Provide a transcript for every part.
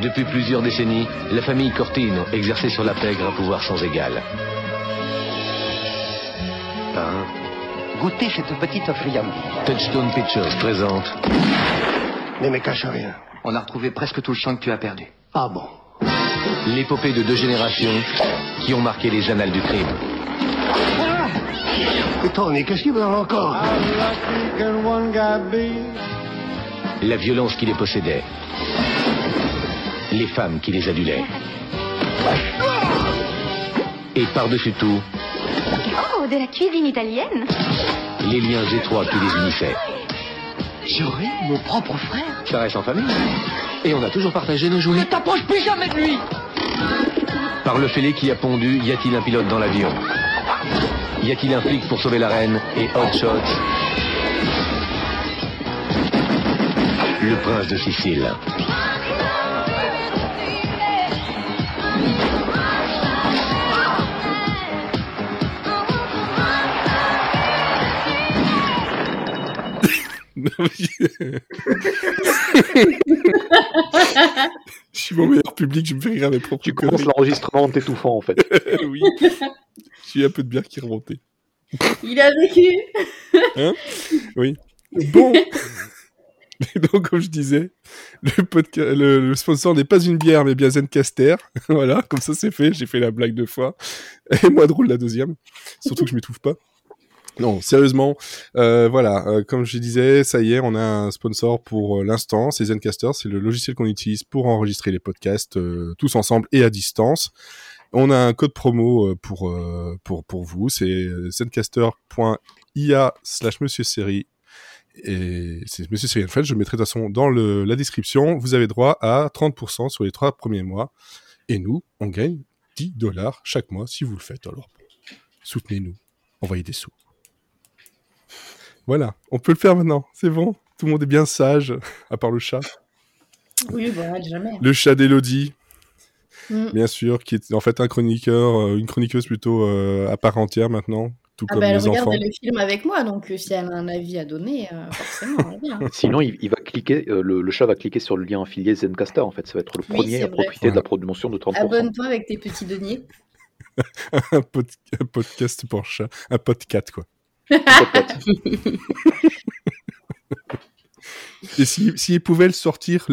Depuis plusieurs décennies, la famille Cortino exerçait sur la pègre un pouvoir sans égal. Hein? Goûtez cette petite friandise. Touchstone Pictures présente Ne me cache rien. On a retrouvé presque tout le sang que tu as perdu. Ah bon? L'épopée de deux générations qui ont marqué les annales du crime. Et Tony, qu'est-ce qu'il veut encore? La violence qui les possédait. Les femmes qui les adulaient. Et par-dessus tout, Oh, de la cuisine italienne les liens étroits qui les unissaient. J'aurai mon propre frère Ça reste en famille. Et on a toujours partagé nos journées. T'approches plus jamais de lui Par le fêlé qui a pondu, y a-t-il un pilote dans l'avion? Y a-t-il un flic pour sauver la reine Et Hot Shot? Le prince de Sicile. je suis mon meilleur public, je me fais rire à mes propres Tu commences l'enregistrement en t'étouffant en fait. oui. J'ai un peu de bière qui est remontée. Il a vécu Hein? Oui. Bon. Et donc, comme je disais, le, podca- le, le sponsor n'est pas une bière, mais bien Zencaster. voilà, comme ça c'est fait. J'ai fait la blague deux fois. Et moi drôle la deuxième. Surtout que je m'étouffe pas. Non, sérieusement, euh, voilà, euh, comme je disais, ça y est, on a un sponsor pour euh, l'instant, c'est Zencaster, c'est le logiciel qu'on utilise pour enregistrer les podcasts tous ensemble et à distance. On a un code promo pour pour pour vous, c'est zencaster.ia slash monsieur série et c'est monsieur série en fait, je mettrai de toute façon dans la description. Vous avez droit à 30% sur les trois premiers mois et nous, on gagne 10 dollars chaque mois si vous le faites. Alors, soutenez-nous, envoyez des sous. Voilà, on peut le faire maintenant, c'est bon. Tout le monde est bien sage, à part le chat. Oui, bon, arrête jamais. Le chat d'Elodie, Mm. bien sûr, qui est en fait un chroniqueur, euh, une chroniqueuse plutôt euh, à part entière maintenant, tout Ah comme bah, elle les regarde enfants. le film avec moi, donc euh, si elle a un avis à donner, euh, forcément. Sinon, il, il va cliquer, euh, le, le chat va cliquer sur le lien affilié Zencaster en fait. Ça va être le Oui, premier à vrai. profiter de la promotion de 30%. Abonne-toi avec tes petits deniers. un, pod- un podcast pour chat, un podcast quoi. Et si, si il pouvait le sortir,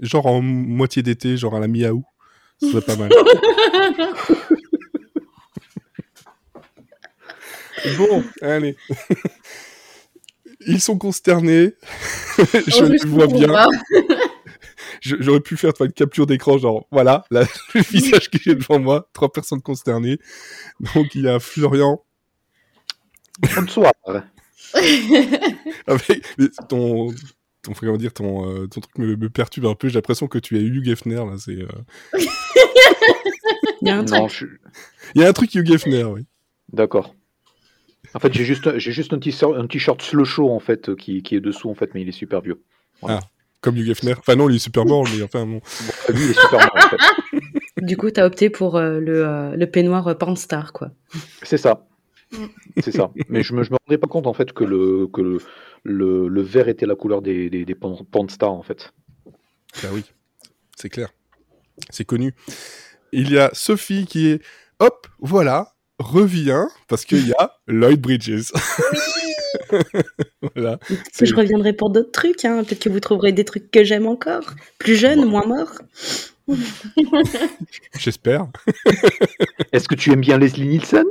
genre en moitié d'été, genre à la mi-août, ce serait pas mal. bon, allez. Ils sont consternés. je les vois bien. J'aurais pu faire une capture d'écran, genre, voilà, là, le visage que j'ai devant moi, trois personnes consternées. Donc, il y a Florian. Bonsoir. Avec mais ton, ton, comment dire, ton, euh, ton truc me, me perturbe un peu. J'ai l'impression que tu es Hugh Hefner, là. C'est, euh, Il y a un Non, truc. je- Il y a un truc Hugh Hefner, oui. D'accord. En fait, j'ai juste, j'ai juste un t-shirt, un t-shirt slow show en fait qui, qui est dessous en fait, mais il est super vieux. Voilà. Ah, comme Hugh Hefner. Enfin, non, il est super mort, mais enfin, bon. Bon, lui, il est super mort en fait. Du coup, t'as opté pour euh, le, euh, le peignoir euh, Pornstar, quoi. C'est ça. C'est ça. Mais je me, je me rendais pas compte en fait que le, que le, le, le vert était la couleur des, des, Panstar en fait. Bah oui, c'est clair. C'est connu. Il y a Sophie qui est, hop, voilà, revient, parce qu'il y a Lloyd Bridges. voilà. Si je reviendrai pour d'autres trucs, hein, peut-être que vous trouverez des trucs que j'aime encore. Plus jeune, moins mort. J'espère. Est-ce que tu aimes bien Leslie Nielsen?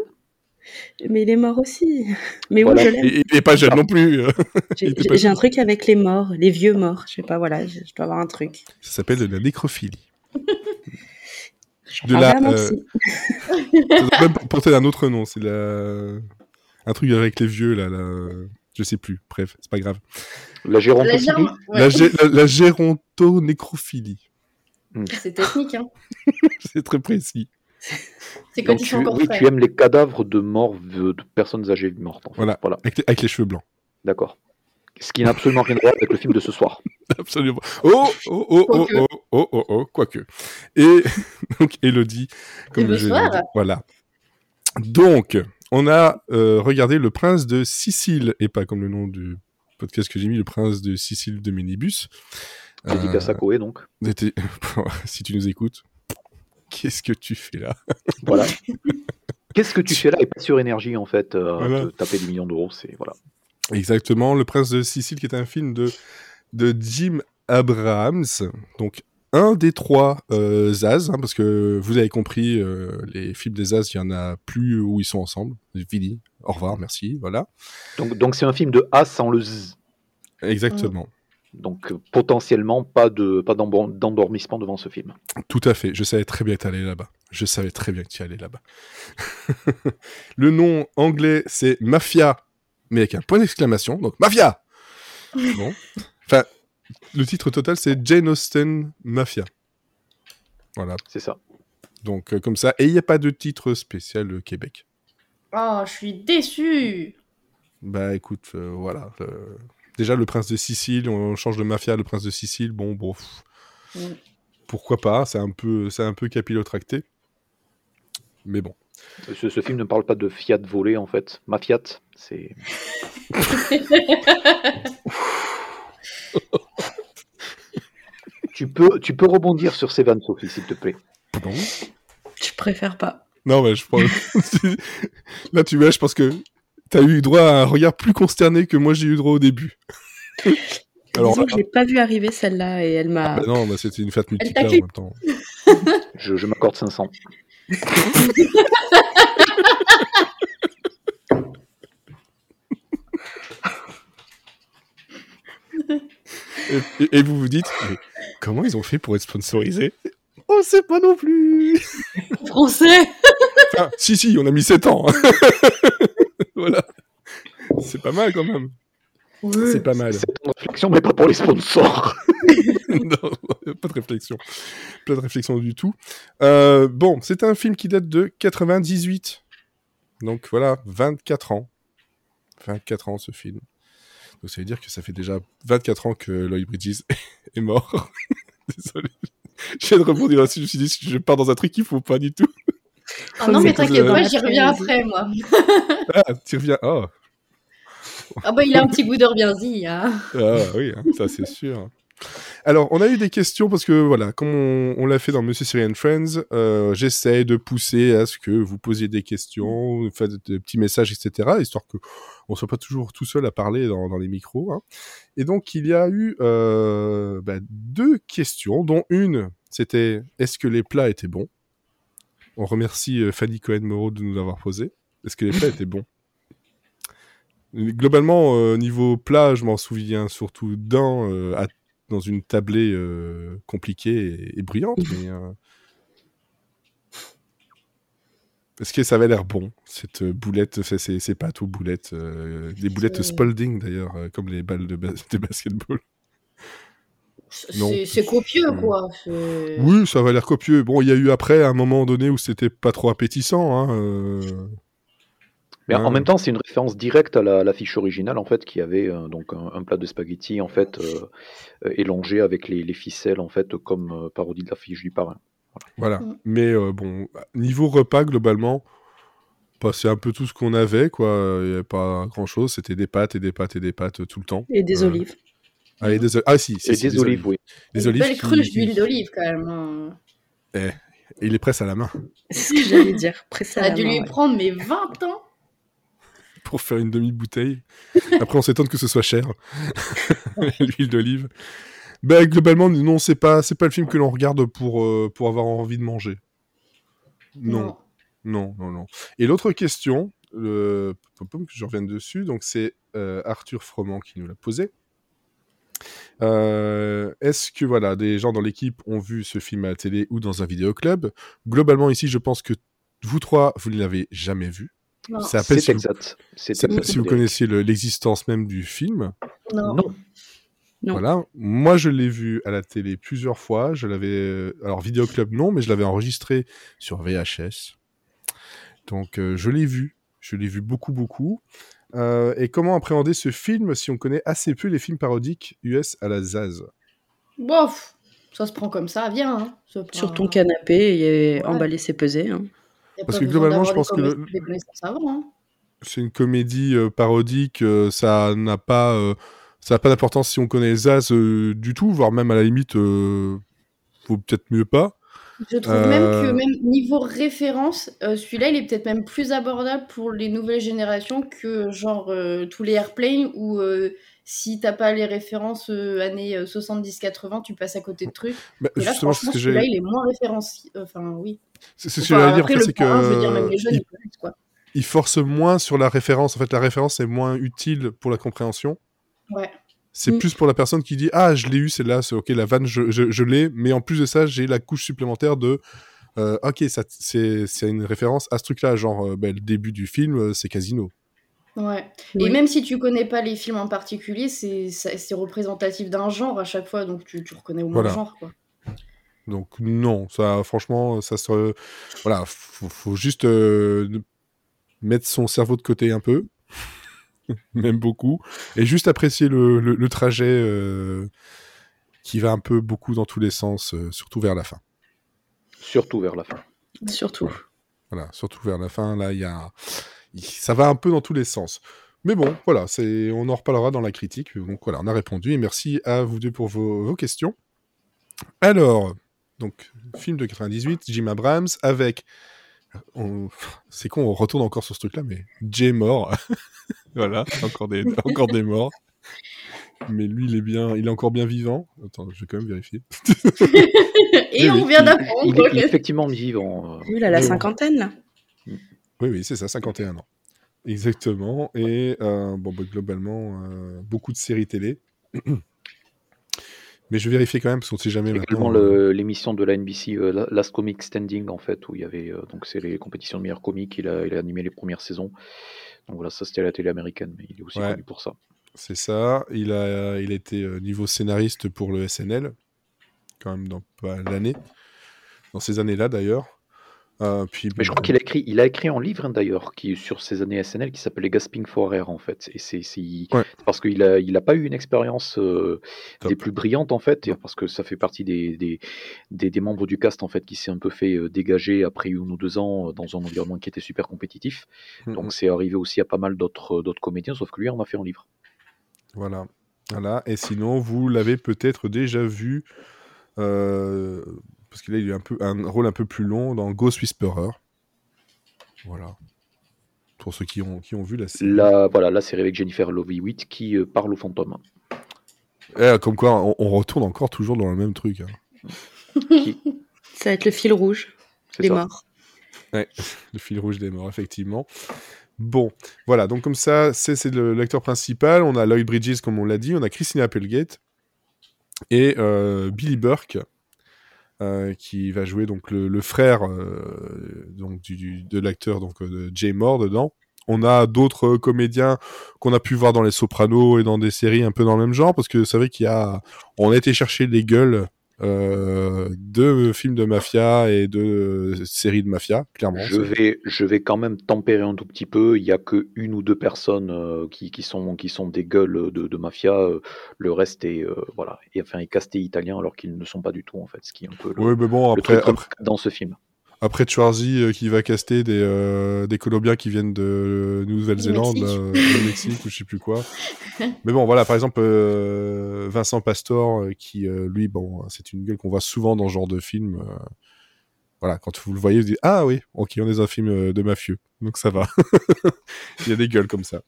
Mais il est mort aussi. Mais Voilà. oui, je l'aime. Il est pas jeune non plus. J'ai pas un truc avec les morts, les vieux morts. Je sais pas, voilà, je, je dois avoir un truc. Ça s'appelle de la nécrophilie. Je De crois la, euh. Ça même porter un autre nom. C'est la... un truc avec les vieux, là. là... Je sais plus. Bref, c'est pas grave. La La gérontophilie germe- ouais. La, gé- la, la gérontonécrophilie. C'est technique, hein. C'est très précis. C'est quand Donc ils tu, sont encore oui, frais. tu aimes les cadavres de morts, de, de personnes âgées mortes. En fait. Voilà. voilà. Avec les, avec les cheveux blancs. D'accord. Ce qui n'a absolument rien à voir avec le film de ce soir. Absolument. Oh, oh, oh, oh, oh, oh, oh, oh, quoique. Et donc, Elodie, comme je l'ai Voilà. Donc, on a euh, regardé Le Prince de Sicile, et pas comme le nom du podcast que j'ai mis, Le Prince de Sicile de Minibus. Dédicace à Euh, Koé, donc. si tu nous écoutes, qu'est-ce que tu fais là Voilà. Qu'est-ce que tu fais là et pas sur énergie, en fait, euh, Voilà. te taper des millions d'euros, c'est voilà. Exactement, Le Prince de Sicile, qui est un film de, de Jim Abrahams, donc un des trois euh, Zaz, hein, parce que vous avez compris, euh, les films des Zaz, il y en a plus où ils sont ensemble. Fini, au revoir, merci, voilà. Donc donc c'est un film de A sans le Z. Exactement, Donc euh, potentiellement pas de pas d'endormissement devant ce film. tout à fait. Je savais très bien que tu allais là-bas. Je savais très bien que tu allais là-bas. Le nom anglais, c'est Mafia, mais avec un point d'exclamation, donc Mafia Bon. Enfin, le titre total, c'est Jane Austen Mafia. Voilà. C'est ça. Donc, euh, comme ça. Et il n'y a pas de titre spécial euh, Québec. Oh, je suis déçue. Bah écoute, euh, voilà. Déjà, le prince de Sicile, on change de mafia, le prince de Sicile, bon, bon. pff, Mm. Pourquoi pas C'est un peu, c'est un peu capillotracté. Mais bon. Ce, ce film ne parle pas de Fiat volé en fait. Ma Fiat, c'est. tu peux tu peux rebondir sur ces vannes, Sophie, s'il te plaît. Pardon? Je préfère pas. Non, mais je pense. Là, tu vois, je pense que t'as eu droit à un regard plus consterné que moi j'ai eu droit au début. Alors, Disons que je l'ai pas vu arriver celle-là et elle m'a. bah non, bah, c'était une fête multiplaire en t'a même temps. Je, je m'accorde 500. Et, et- et vous vous dites, mais comment ils ont fait pour être sponsorisés? On sait pas non plus Français. Enfin, si, si, on a mis 7 ans. Voilà. C'est pas mal quand même. C'est pas mal. C'est une réflexion, mais pas pour les sponsors. non, pas de réflexion. Pas de réflexion du tout. Euh, bon, c'est un film qui date de 98. Donc voilà, 24 ans. 24 ans ce film. Donc ça veut dire que ça fait déjà 24 ans que Lloyd Bridges est mort. Désolé. Je viens de rebondir là-dessus, je me suis dit, je pars dans un truc qu'il faut pas du tout. Oh non, mais t'inquiète pas, j'y reviens après, moi. Ah, tu reviens. Oh, Ah bah, il a un petit goût d'orbienzi, hein. Ah oui, hein, ça c'est sûr. Alors, on a eu des questions parce que voilà, comme on, on l'a fait dans Monsieur Syrian Friends, euh, j'essaie de pousser à ce que vous posiez des questions, faites des petits messages, etc., histoire que on soit pas toujours tout seul à parler dans, dans les micros. hein. Et donc, il y a eu euh, bah, deux questions, dont une, c'était est-ce que les plats étaient bons? On remercie euh, Fanny Cohen-Moreau de nous l'avoir posé. Est-ce que les plats étaient bons? Globalement, euh, niveau plat, je m'en souviens surtout d'un euh, à- dans une tablée euh, compliquée et, et bruyante. mais, Est-ce que ça avait l'air bon, cette boulette, ces, ces, ces pâtes aux boulettes, des boulettes Spalding d'ailleurs, comme les balles de, bas- de basketball. C'est copieux, quoi. Oui, ça avait l'air copieux. Bon, il y a eu après un moment donné où c'était pas trop appétissant. Hein, euh, Mais Ouais. en même temps, c'est une référence directe à la, la fiche originale, en fait, qui avait euh, donc un, un plat de spaghetti, en fait, euh, élongé avec les, les ficelles, en fait, comme euh, parodie de la fiche du parrain. Voilà. Mm. Mais euh, bon, niveau repas, globalement, bah, c'est un peu tout ce qu'on avait, quoi. Il n'y avait pas grand-chose. C'était des pâtes et des pâtes et des pâtes tout le temps. Et des Euh, olives. Ah, et des ah, si, si, Et si, des olives, oui. Des Une olives belle qui- cruche d'huile d'olive, quand même. hein. Et il les presse à la main C'est ce que j'allais dire. Pressé Ça à a la dû main, lui ouais. prendre, mais 20 ans. pour faire une demi-bouteille. Après, on s'étonne que ce soit cher. L'huile d'olive. Ben, globalement, non, c'est pas, c'est pas le film que l'on regarde pour, euh, pour avoir envie de manger. Non. Non, non, non. Et l'autre question, le... pom, pom, que je revienne dessus, donc c'est euh, Arthur Froment qui nous l'a posé. Euh, Est-ce que voilà, des gens dans l'équipe ont vu ce film à la télé ou dans un vidéoclub? Globalement, ici, je pense que vous trois, vous ne l'avez jamais vu. C'est à peine C'est si vous, exact. Exact. si vous connaissiez le- l'existence même du film. Non. Non. Non. Voilà. Moi, je l'ai vu à la télé plusieurs fois. Je l'avais, euh, alors vidéoclub non, mais je l'avais enregistré sur VHS. Donc, euh, je l'ai vu. Je l'ai vu beaucoup, beaucoup. Euh, et comment appréhender ce film si on connaît assez peu les films parodiques US à la Zaz Bof, ça se prend comme ça, viens. Hein. C'est Sur ton canapé et Ouais. emballer ses pesées. hein. Parce que globalement, je pense que le- hein. C'est une comédie euh, parodique. euh, ça n'a pas euh, ça n'a pas d'importance si on connaît Zaz euh, du tout, voire même à la limite, euh, faut peut-être mieux pas. Je trouve même que Euh, même niveau référence, euh, celui-là, il est peut-être même plus abordable pour les nouvelles générations que genre euh, tous les airplanes où si t'as pas les références années euh, 70-80, tu passes à côté de trucs. bah, Et là, justement, ce que celui-là, j'ai. il est moins référencié. Enfin, oui. C'est ce que j'allais dire, c'est parrain, je veux dire, même que les jeunes, il, ils connaissent, quoi. il force moins sur la référence. En fait, la référence est moins utile pour la compréhension. Ouais. C'est Mm. plus pour la personne qui dit Ah, je l'ai eu, celle-là, c'est ok, la vanne, je, je, je l'ai, mais en plus de ça, j'ai la couche supplémentaire de euh, Ok, ça, c'est c'est une référence à ce truc-là, genre euh, ben, le début du film, euh, c'est Casino. Ouais. Oui. Et même si tu connais pas les films en particulier, c'est représentatif d'un genre à chaque fois, donc tu, tu reconnais au moins Voilà. le genre, quoi. Donc, non, ça, franchement, ça se. Voilà, faut, faut juste euh, mettre son cerveau de côté un peu, même beaucoup, et juste apprécier le, le, le trajet euh, qui va un peu beaucoup dans tous les sens, euh, surtout vers la fin. Surtout vers la fin. Surtout. Voilà, surtout vers la fin, là, il y a... ça va un peu dans tous les sens. Mais bon, voilà, c'est... on en reparlera dans la critique. Donc voilà, on a répondu et merci à vous deux pour vos, vos questions. Alors, donc, film de 98, Jim Abrams avec. On- C'est con, on retourne encore sur ce truc-là, mais Jay mort. voilà, encore des, encore des morts. Mais lui, il est bien, il est encore bien vivant. Attends, je vais quand même vérifier. Et Oui, on oui, vient d'apprendre Il, il est effectivement vivant. euh, Oui, il a la cinquantaine, là. Oui, oui, c'est ça, 51 ans. Exactement. Et euh, bon, bah, globalement, euh, beaucoup de séries télé. Mais je vais vérifier quand même, parce qu'on ne sait jamais Également le- l'émission de la NBC euh, La- Last Comic Standing en fait où il y avait euh, donc c'est les compétitions de meilleurs comiques il a, il a animé les premières saisons donc voilà ça c'était à la télé américaine mais il est aussi Ouais. connu pour ça C'est ça. Il a, il a été euh, niveau scénariste pour le SNL, quand même dans pas l'année. Dans ces années-là, d'ailleurs. Euh, puis, mais je crois qu'il a écrit il a écrit un livre hein, d'ailleurs qui sur ses années SNL qui s'appelait Gasping for Air en fait et c'est Ouais. parce qu'il a il a pas eu une expérience euh, des plus brillantes en fait et parce que ça fait partie des, des, des, des membres du cast en fait qui s'est un peu fait euh, dégager après une ou deux ans dans un environnement qui était super compétitif mm, mm, donc c'est arrivé aussi à pas mal d'autres d'autres comédiens sauf que lui on a fait un livre Voilà. Voilà. Et sinon, vous l'avez peut-être déjà vu, euh, parce qu'il a eu un, peu, un rôle un peu plus long dans Ghost Whisperer. Voilà. Pour ceux qui ont, qui ont vu la série. Là, voilà, la série avec Jennifer Love Hewitt qui euh, parle aux fantômes. Eh, comme quoi, on, on retourne encore toujours dans le même truc. hein. Qui- Ça va être le fil rouge. ça. morts. Le fil rouge des morts, effectivement. Bon, voilà, donc comme ça, c'est l'acteur principal. On a Lloyd Bridges, comme on l'a dit. On a Christina Applegate et euh, Billy Burke, euh, qui va jouer donc le, le frère euh, donc du, du- de l'acteur donc euh, de Jay Moore dedans. On a d'autres euh, comédiens qu'on a pu voir dans les Sopranos et dans des séries un peu dans le même genre, parce que c'est vrai qu'il y a, on a été chercher les gueules de films de mafia et de euh, séries de mafia, clairement. Je vais, je vais quand même tempérer un tout petit peu. Il y a que une ou deux personnes euh, qui, qui sont, qui sont des gueules de, de mafia. euh, le reste est, euh, voilà, et, enfin, est casté italien alors qu'ils ne sont pas du tout en fait, ce qui est un peu le, Oui, mais bon, le après, truc après, dans ce film. Après Schwarzy euh, qui va caster des, euh, des Colombiens qui viennent de Nouvelle-Zélande, euh, du Mexique ou je sais plus quoi. Mais bon, voilà, par exemple, euh, Vincent Pastor, qui, euh, lui, bon, c'est une gueule qu'on voit souvent dans ce genre de film. voilà, quand vous le voyez, vous dites Ah oui, ok, on est dans un film de mafieux, donc ça va. Il y a des gueules comme ça.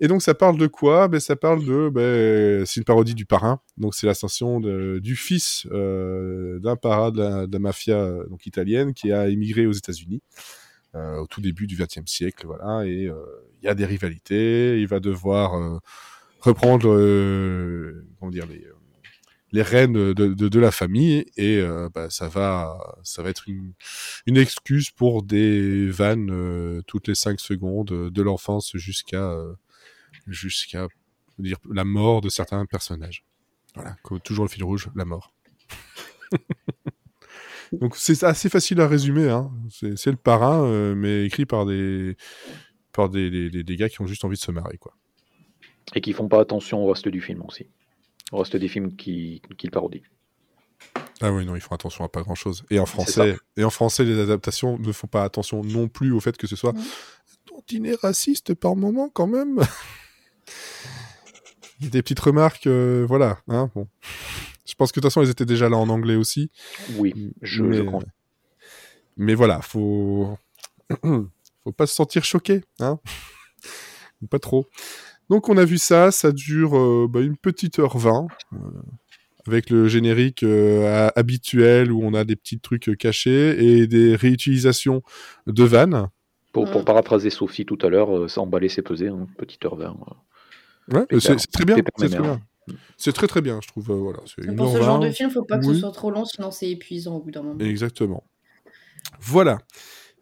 Et donc ça parle de quoi? Ben, Ça parle de... Ben, c'est une parodie du parrain, donc c'est l'ascension du fils euh, d'un parrain de la, mafia euh, donc italienne qui a émigré aux États-Unis euh, au tout début du XXe siècle, voilà, et euh, il y a des rivalités, il va devoir euh, reprendre comment dire les, les rênes de, de, de la famille. Et euh, bah, ça va ça va être une, une excuse pour des vannes euh, toutes les cinq secondes de l'enfance jusqu'à euh, jusqu'à dire la mort de certains personnages. Voilà, comme toujours le fil rouge, la mort. Donc c'est assez facile à résumer, hein. c'est c'est le parrain, euh, mais écrit par des par des, des, des- des gars qui ont juste envie de se marrer, quoi. Et qui font pas attention au reste du film aussi. Au reste des films qui, qui le parodient. Ah oui, non, ils font attention à pas grand chose. Et en ça. français, et en français, les adaptations ne font pas attention non plus au fait que ce soit Mm. tantinet raciste par moment quand même. Des petites remarques, euh, voilà. Hein, bon. Je pense que de toute façon, ils étaient déjà là en anglais aussi. Oui, je, mais, je crois. mais voilà, faut faut pas se sentir choqué, hein. pas trop. Donc on a vu ça, ça dure euh, bah, une petite heure vingt, euh, avec le générique euh, habituel où on a des petits trucs cachés et des réutilisations de vannes. Pour, pour paraphraser Sophie tout à l'heure, euh, ça emballait, c'est pesé, hein, petite heure vingt. Ouais, c'est très bien. C'est très permanent. bien. C'est très très bien, je trouve. euh, voilà, Pour ce genre de film, faut pas que Oui. ce soit trop long, sinon c'est épuisant au bout d'un moment. Exactement. Voilà.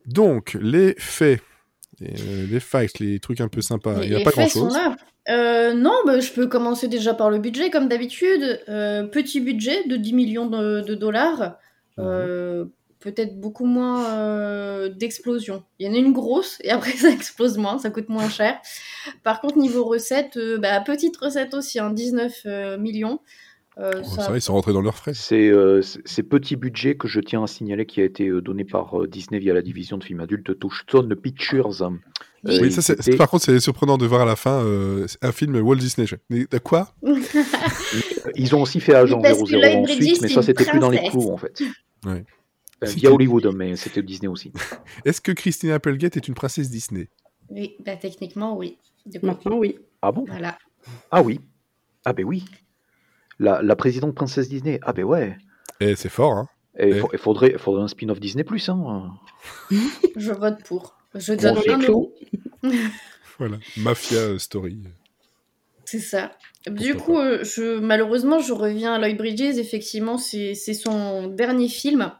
Donc, les faits, euh, les facts, les trucs un peu sympas. Il n'y a les pas faits sont grand-chose. là. Euh, non, bah, je peux commencer déjà par le budget, comme d'habitude. Euh, petit budget de 10 millions de, de dollars. Euh, Peut-être beaucoup moins euh, d'explosions. Il y en a une grosse, et après ça explose moins, ça coûte moins cher. Par contre, niveau recette, euh, bah, petite recette aussi, hein, 19 euh, millions. Euh, ça- ça ils sont rentrés dans leurs frais. C'est euh, ces petits budgets que je tiens à signaler qui a été euh, donné par euh, Disney via la division de films adultes Touchstone Pictures. Euh, Oui, ça, par contre, c'est surprenant de voir à la fin euh, un film Walt Disney. De quoi? Ils ont aussi fait Agent parce que 00 Lloyd ensuite, mais ça c'était plus dans les clous en fait. Ouais. Euh, C'était- via Hollywood, mais c'était Disney aussi. Est-ce que Christina Applegate est une princesse Disney? Oui, bah, techniquement, oui. Maintenant, oui. Ah bon? Voilà. Ah oui. Ah ben oui. La, la présidente princesse Disney. Ah ben ouais. Eh, c'est fort, hein Et Eh. il faudrait, un spin-off Disney Plus. Hein. Je vote pour. Je donne un euro. Voilà. Mafia euh, Story. C'est ça. Du coup, euh, je, malheureusement, je reviens à Lloyd Bridges. Effectivement, c'est c'est son dernier film.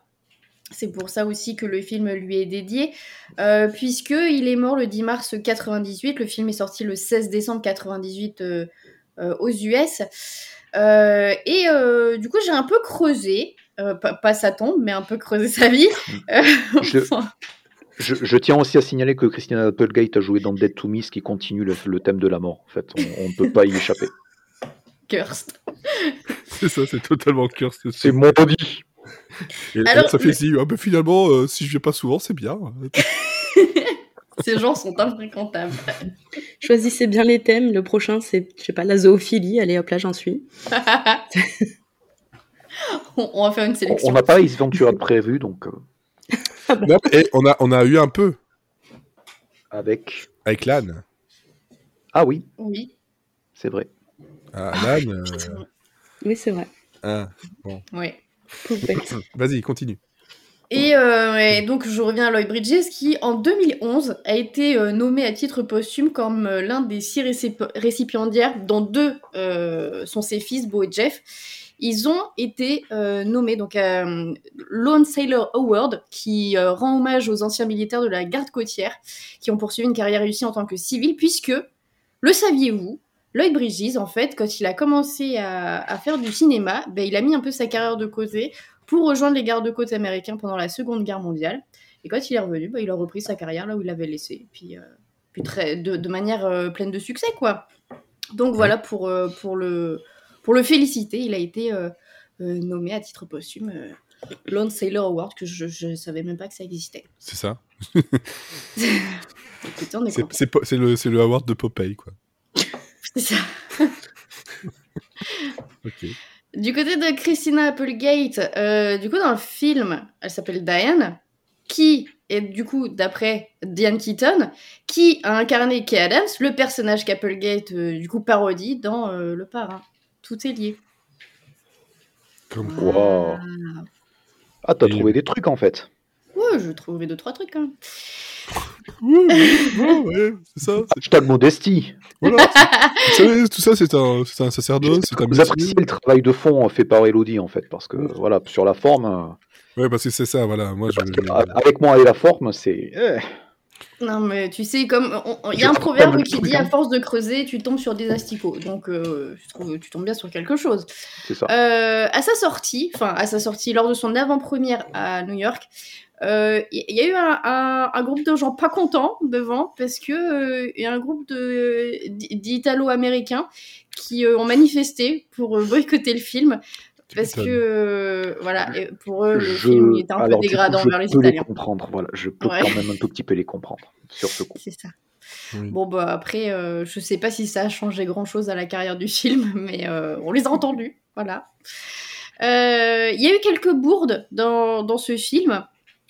C'est pour ça aussi que le film lui est dédié, euh, puisque il est mort le 10 mars 98. Le film est sorti le 16 décembre 98 euh, euh, aux US. Euh, et euh, du coup, j'ai un peu creusé, euh, pas, pas sa tombe, mais un peu creusé sa vie. Euh, Je- enfin, Je, je tiens aussi à signaler que Christina Applegate a joué dans Dead to Me, ce qui continue le, le thème de la mort. En fait, on ne peut pas y échapper. cursed. C'est ça, c'est totalement cursed. C'est maudit. Et là, Alors, ça fait le- si, ah, bah, finalement, euh, si je viens pas souvent, c'est bien. Ces gens sont infréquentables. Choisissez bien les thèmes. Le prochain, c'est, je sais pas, la zoophilie. Allez, hop là, j'en suis. on, on va faire une On sélection. on n'a pas Ace Ventura de prévu, donc euh, Non, et on a, on a eu un peu avec. avec l'âne. Ah oui, Oui, c'est vrai. Ah, l'âne. euh, Oui, c'est vrai. ah. oui. Vas-y, continue. Et, euh, et donc je reviens à Lloyd Bridges qui en 2011 a été euh, nommé à titre posthume comme euh, l'un des six récip- récipiendaires dont deux sont ses fils Beau et Jeff. Ils ont été nommés donc Lone Sailor Award qui rend hommage aux anciens militaires de la garde côtière qui ont poursuivi une carrière réussie en tant que civil puisque le saviez-vous Lloyd Bridges, en fait, quand il a commencé à, à faire du cinéma, ben, il a mis un peu sa carrière de côté pour rejoindre les gardes-côtes américains pendant la Seconde Guerre mondiale. Et quand il est revenu, bah, il a repris sa carrière là où il l'avait laissé. Et puis, euh, puis très, de, de manière euh, pleine de succès, quoi. Donc voilà, pour, euh, pour, le, pour le féliciter, il a été nommé à titre posthume Lone Sailor Award, que je ne savais même pas que ça existait. C'est ça. C'est le, c'est le award de Popeye, quoi. C'est ça. Ok. Du côté de Christina Applegate, euh, du coup, dans le film, elle s'appelle Diane, qui est du coup, d'après Diane Keaton, qui a incarné Kay Adams, le personnage qu'Applegate, euh, du coup, parodie dans euh, Le Parrain. Tout est lié. Comme- Wow. Ah, t'as trouvé des trucs en fait. Ouais, je trouverai deux, trois trucs quand même. Ouais, ouais, ouais, c'est ça. c'est- Hashtag modestie. Voilà. Vous savez, tout ça, c'est un, c'est un sacerdoce, c'est un Vous appréciez le travail de fond fait par Elodie en fait, parce que voilà, sur la forme, euh, Ouais, parce que c'est ça, voilà. Moi, je. avec moi et la forme, c'est. eh, Non, mais tu sais, comme il y a un proverbe qui dit à force de creuser, tu tombes sur des asticots. Donc, euh, je trouve, tu tombes bien sur quelque chose. c'est ça. Euh, à sa sortie, enfin à sa sortie, lors de son avant-première à New York, euh, il y, y a eu un, un- un groupe de gens pas contents devant parce que il y a un groupe d'Italo-américains qui ont manifesté pour boycotter le film parce que euh, voilà, et pour eux le Je- film était un alors, peu coup, dégradant je vers les peux les Italiens. comprendre. Voilà, je peux Ouais. quand même un tout petit peu les comprendre sur ce coup. C'est ça. Oui. Bon, bah après, euh, je sais pas si ça a changé grand-chose à la carrière du film, mais euh, on les a entendus, voilà. Euh, Il y a eu quelques bourdes dans, dans ce film.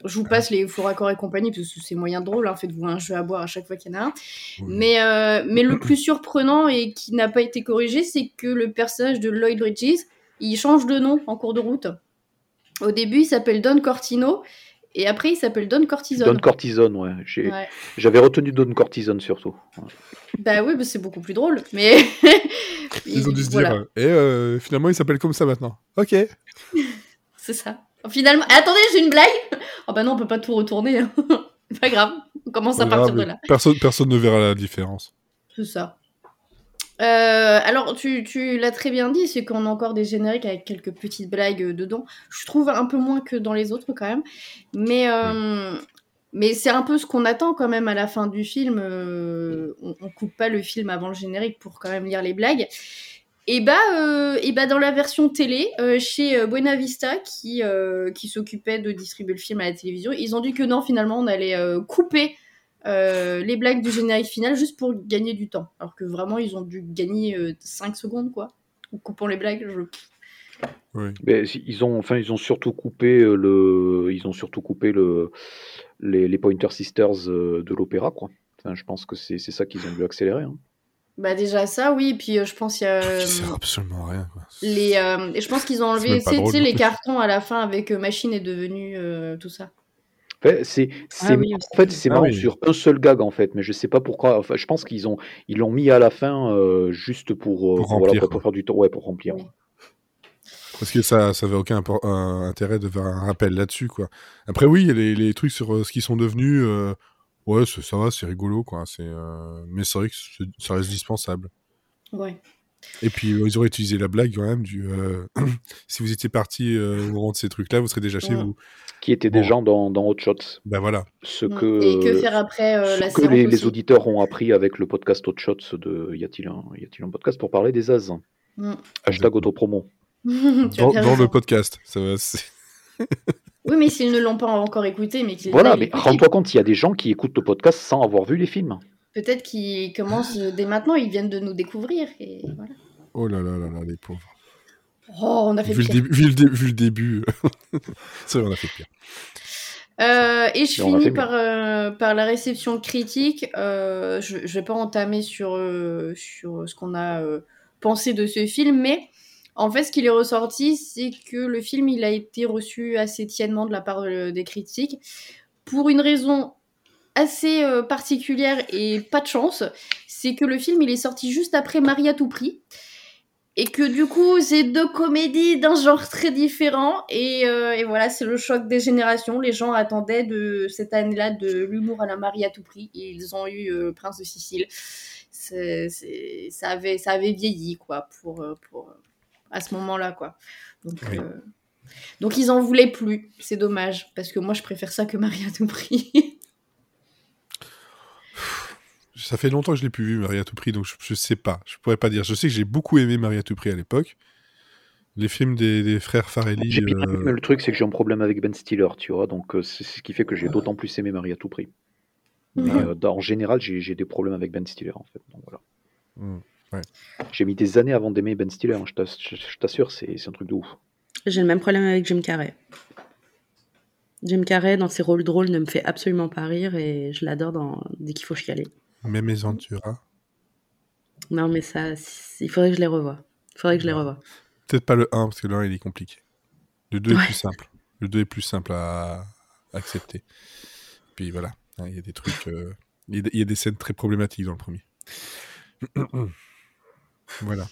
Je vous passe les faux raccords et compagnie, parce que c'est moyen drôle, hein, faites-vous un jeu à boire à chaque fois qu'il y en a un. Mais, euh, mais le plus surprenant et qui n'a pas été corrigé, c'est que le personnage de Lloyd Bridges, il change de nom en cours de route. Au début, il s'appelle Don Cortino, et après, il s'appelle Don Cortisone. Don Cortisone, ouais. J'avais retenu Don Cortisone surtout. Ouais. Bah oui, bah c'est beaucoup plus drôle, mais... Ils ont dû se voilà, dire, euh, et euh, finalement, il s'appelle comme ça maintenant. Ok. c'est ça. Finalement... Attendez, j'ai une blague Oh bah non, on peut pas tout retourner. hein. Pas grave, on commence à Pas partir grave, de là. Personne, personne ne verra la différence. C'est ça. Euh, alors, tu, tu l'as très bien dit, c'est qu'on a encore des génériques avec quelques petites blagues euh, dedans. Je trouve un peu moins que dans les autres quand même. Mais, euh, mais c'est un peu ce qu'on attend quand même à la fin du film. euh, on, on coupe pas le film avant le générique pour quand même lire les blagues. Et bah, et bah dans la version télé, chez Buena Vista, qui, qui s'occupait de distribuer le film à la télévision, ils ont dit que non, finalement, on allait couper euh, les blagues du générique final juste pour gagner du temps. Alors que vraiment, ils ont dû gagner 5 secondes, quoi. En coupant les blagues. je- Oui. Mais si- ils ont, enfin, ils ont surtout coupé euh, le, ils ont surtout coupé le, les, les Pointer Sisters euh, de l'opéra, quoi. Enfin, je pense que c'est c'est ça qu'ils ont dû accélérer. hein. Bah, déjà ça, oui. Puis euh, je pense qu'il y a. Euh, absolument rien. Quoi. les, euh, et je pense qu'ils ont enlevé tu sais- les cartons à la fin avec euh, Machine est devenu euh, tout ça. Enfin, c'est, c'est, oui, en fait, c'est Ah marrant oui. sur un seul gag en fait, mais je sais pas pourquoi. Enfin, je pense qu'ils ont, ils l'ont mis à la fin euh, juste pour, euh, Pour voilà, remplir, pour, faire du temps, ouais, pour remplir. Parce que ça, ça avait aucun intérêt de faire un rappel là-dessus, quoi. Après, oui, les, les trucs sur euh, ce qu'ils sont devenus. euh, ouais, ça, ça va, c'est rigolo, quoi. C'est, euh, mais c'est vrai que ça reste dispensable. Ouais. Et puis, euh, ils auraient utilisé la blague quand même du. euh, si vous étiez parti euh, au moment de ces trucs-là, vous serez déjà chez Ouais. vous. Qui était Bon. des gens dans, dans Hot Shots. Ben voilà. Ce Mm. que, Et que faire après euh, ce la que séance les, auditeurs ont appris avec le podcast Hot Shots de Y a-t-il un, y a-t-il un podcast pour parler des As? Mm. Hashtag autopromo. Dans, le podcast. Ça va, c'est- Oui, mais s'ils ne l'ont pas encore écouté, mais qu'ils Voilà, mais rends-toi compte, il y a des gens qui écoutent le podcast sans avoir vu les films. Peut-être qu'ils commencent dès maintenant, ils viennent de nous découvrir. Et voilà. Oh là là là là, les pauvres. Oh, on a fait Vu le, pire. début, vu, le dé- vu le début. c'est vrai, on a fait pire. Euh, et je finis par, euh, par la réception critique. Euh, je ne vais pas entamer sur, euh, sur ce qu'on a euh, pensé de ce film, mais en fait, ce qu'il est ressorti, c'est que le film il a été reçu assez tièdement de la part de- des critiques pour une raison assez euh, particulière et pas de chance. C'est que le film il est sorti juste après Marie à tout prix. Et que du coup, c'est deux comédies d'un genre très différent. Et, euh, et voilà, c'est le choc des générations. Les gens attendaient de cette année-là de l'humour à la Marie à tout prix. Et ils ont eu euh, Prince de Sicile. C'est, c'est- ça, avait, ça avait vieilli, quoi, pour, pour, à ce moment-là, quoi. Donc, Oui. donc ils en voulaient plus. C'est dommage. Parce que moi, je préfère ça que Marie à tout prix. Ça fait longtemps que je l'ai plus vu, Marie à tout prix, donc je, je sais pas. Je pourrais pas dire. Je sais que j'ai beaucoup aimé Marie à tout prix à l'époque. Les films des, des frères Farelli. Euh, mais le truc, c'est que j'ai un problème avec Ben Stiller, tu vois, donc euh, c'est ce qui fait que j'ai d'autant plus aimé Marie à tout prix. Mais Mhm. euh, dans- en général, j'ai des problèmes avec Ben Stiller, en fait. Donc, voilà. hmm. J'ai mis des années avant d'aimer Ben Stiller, hein, je t'ass- je je t'assure, c'est c'est un truc de ouf. J'ai le même problème avec Jim Carrey. Jim Carrey, dans ses rôles drôles, ne me fait absolument pas rire et je l'adore dans... dès qu'il faut chialer. Même les Ventura. Non, mais ça, il faudrait que je les revoie. Il faudrait que je les revoie. Peut-être pas le 1, parce que le 1, il est compliqué. Le 2 est plus simple. Le 2 est plus simple à accepter. Puis voilà, hein, il y a des trucs. euh, Il y a des- scènes très problématiques dans le premier. voilà.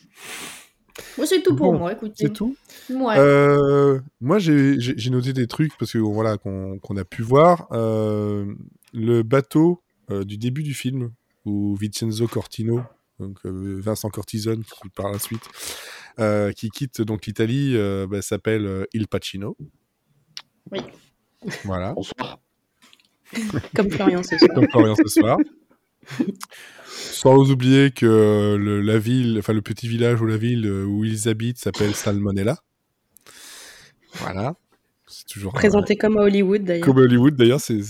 Moi, c'est tout pour Bon, moi, écoutez. C'est tout Ouais. Euh, moi, j'ai noté des trucs parce que voilà qu'on a pu voir Euh, le bateau euh, du début du film où Vincenzo Cortino, donc euh, Vincent Cortisone qui par la suite euh, qui quitte donc l'Italie, euh, bah, s'appelle euh, Il Pacino. Oui. Voilà. Bonsoir. Comme Florian ce soir. Comme Florian ce soir. Sans oublier que le, la ville, enfin le petit village ou la ville où ils habitent s'appelle Salmonella. Voilà. C'est toujours présenté comme à Hollywood d'ailleurs. Comme à Hollywood d'ailleurs, c'est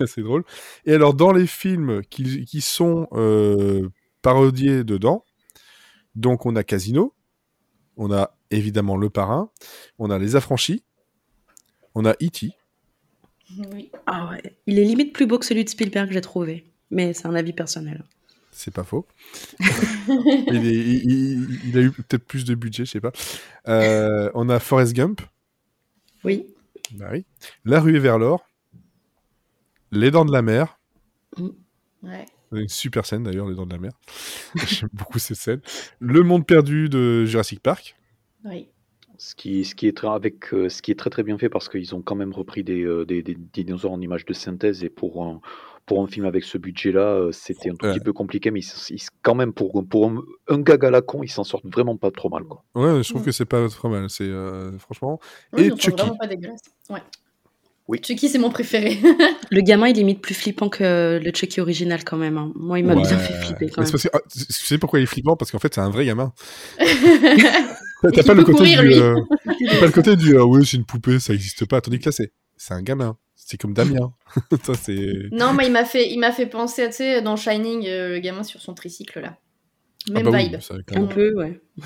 assez drôle. Et alors dans les films qui, qui sont euh, parodiés dedans, donc on a Casino, on a évidemment Le Parrain, on a Les Affranchis, on a E.T. Oui. Ah ouais. Il est limite plus beau que celui de Spielberg, j'ai trouvé. Mais c'est un avis personnel. C'est pas faux. il, a eu peut-être plus de budget, je sais pas. Euh, on a Forrest Gump. Oui. Bah oui. La rue vers l'or. Les dents de la mer. Mm. Ouais. Une super scène d'ailleurs, les dents de la mer. J'aime beaucoup cette scène. Le monde perdu de Jurassic Park. Oui. Ce qui, ce, qui est très, avec, euh, ce qui est très très bien fait parce qu'ils ont quand même repris des, euh, des, des, dinosaures en image de synthèse et pour un, pour un film avec ce budget-là, euh, c'était un tout petit peu compliqué, mais quand même pour, pour un, gag à la con, ils s'en sortent vraiment pas trop mal. Quoi. Ouais, je trouve que c'est pas trop mal, c'est franchement. et Chucky. Vraiment pas dégueulasse. Ouais. Oui. Chucky, c'est mon préféré. le gamin, il est limite plus flippant que le Chucky original quand même. Hein. Moi, il m'a bien fait flipper quand même. Parce que, ah, tu sais pourquoi il est flippant? Parce qu'en fait, c'est un vrai gamin. T'as pas, le côté du, euh, pas le côté du ah oui, c'est une poupée, ça existe pas. Tandis que là, c'est c'est un gamin. C'est comme Damien. ça, non, mais il m'a fait, il m'a fait penser, tu sais, dans Shining, euh, le gamin sur son tricycle là. Même ah bah vibe. un peu, ouais.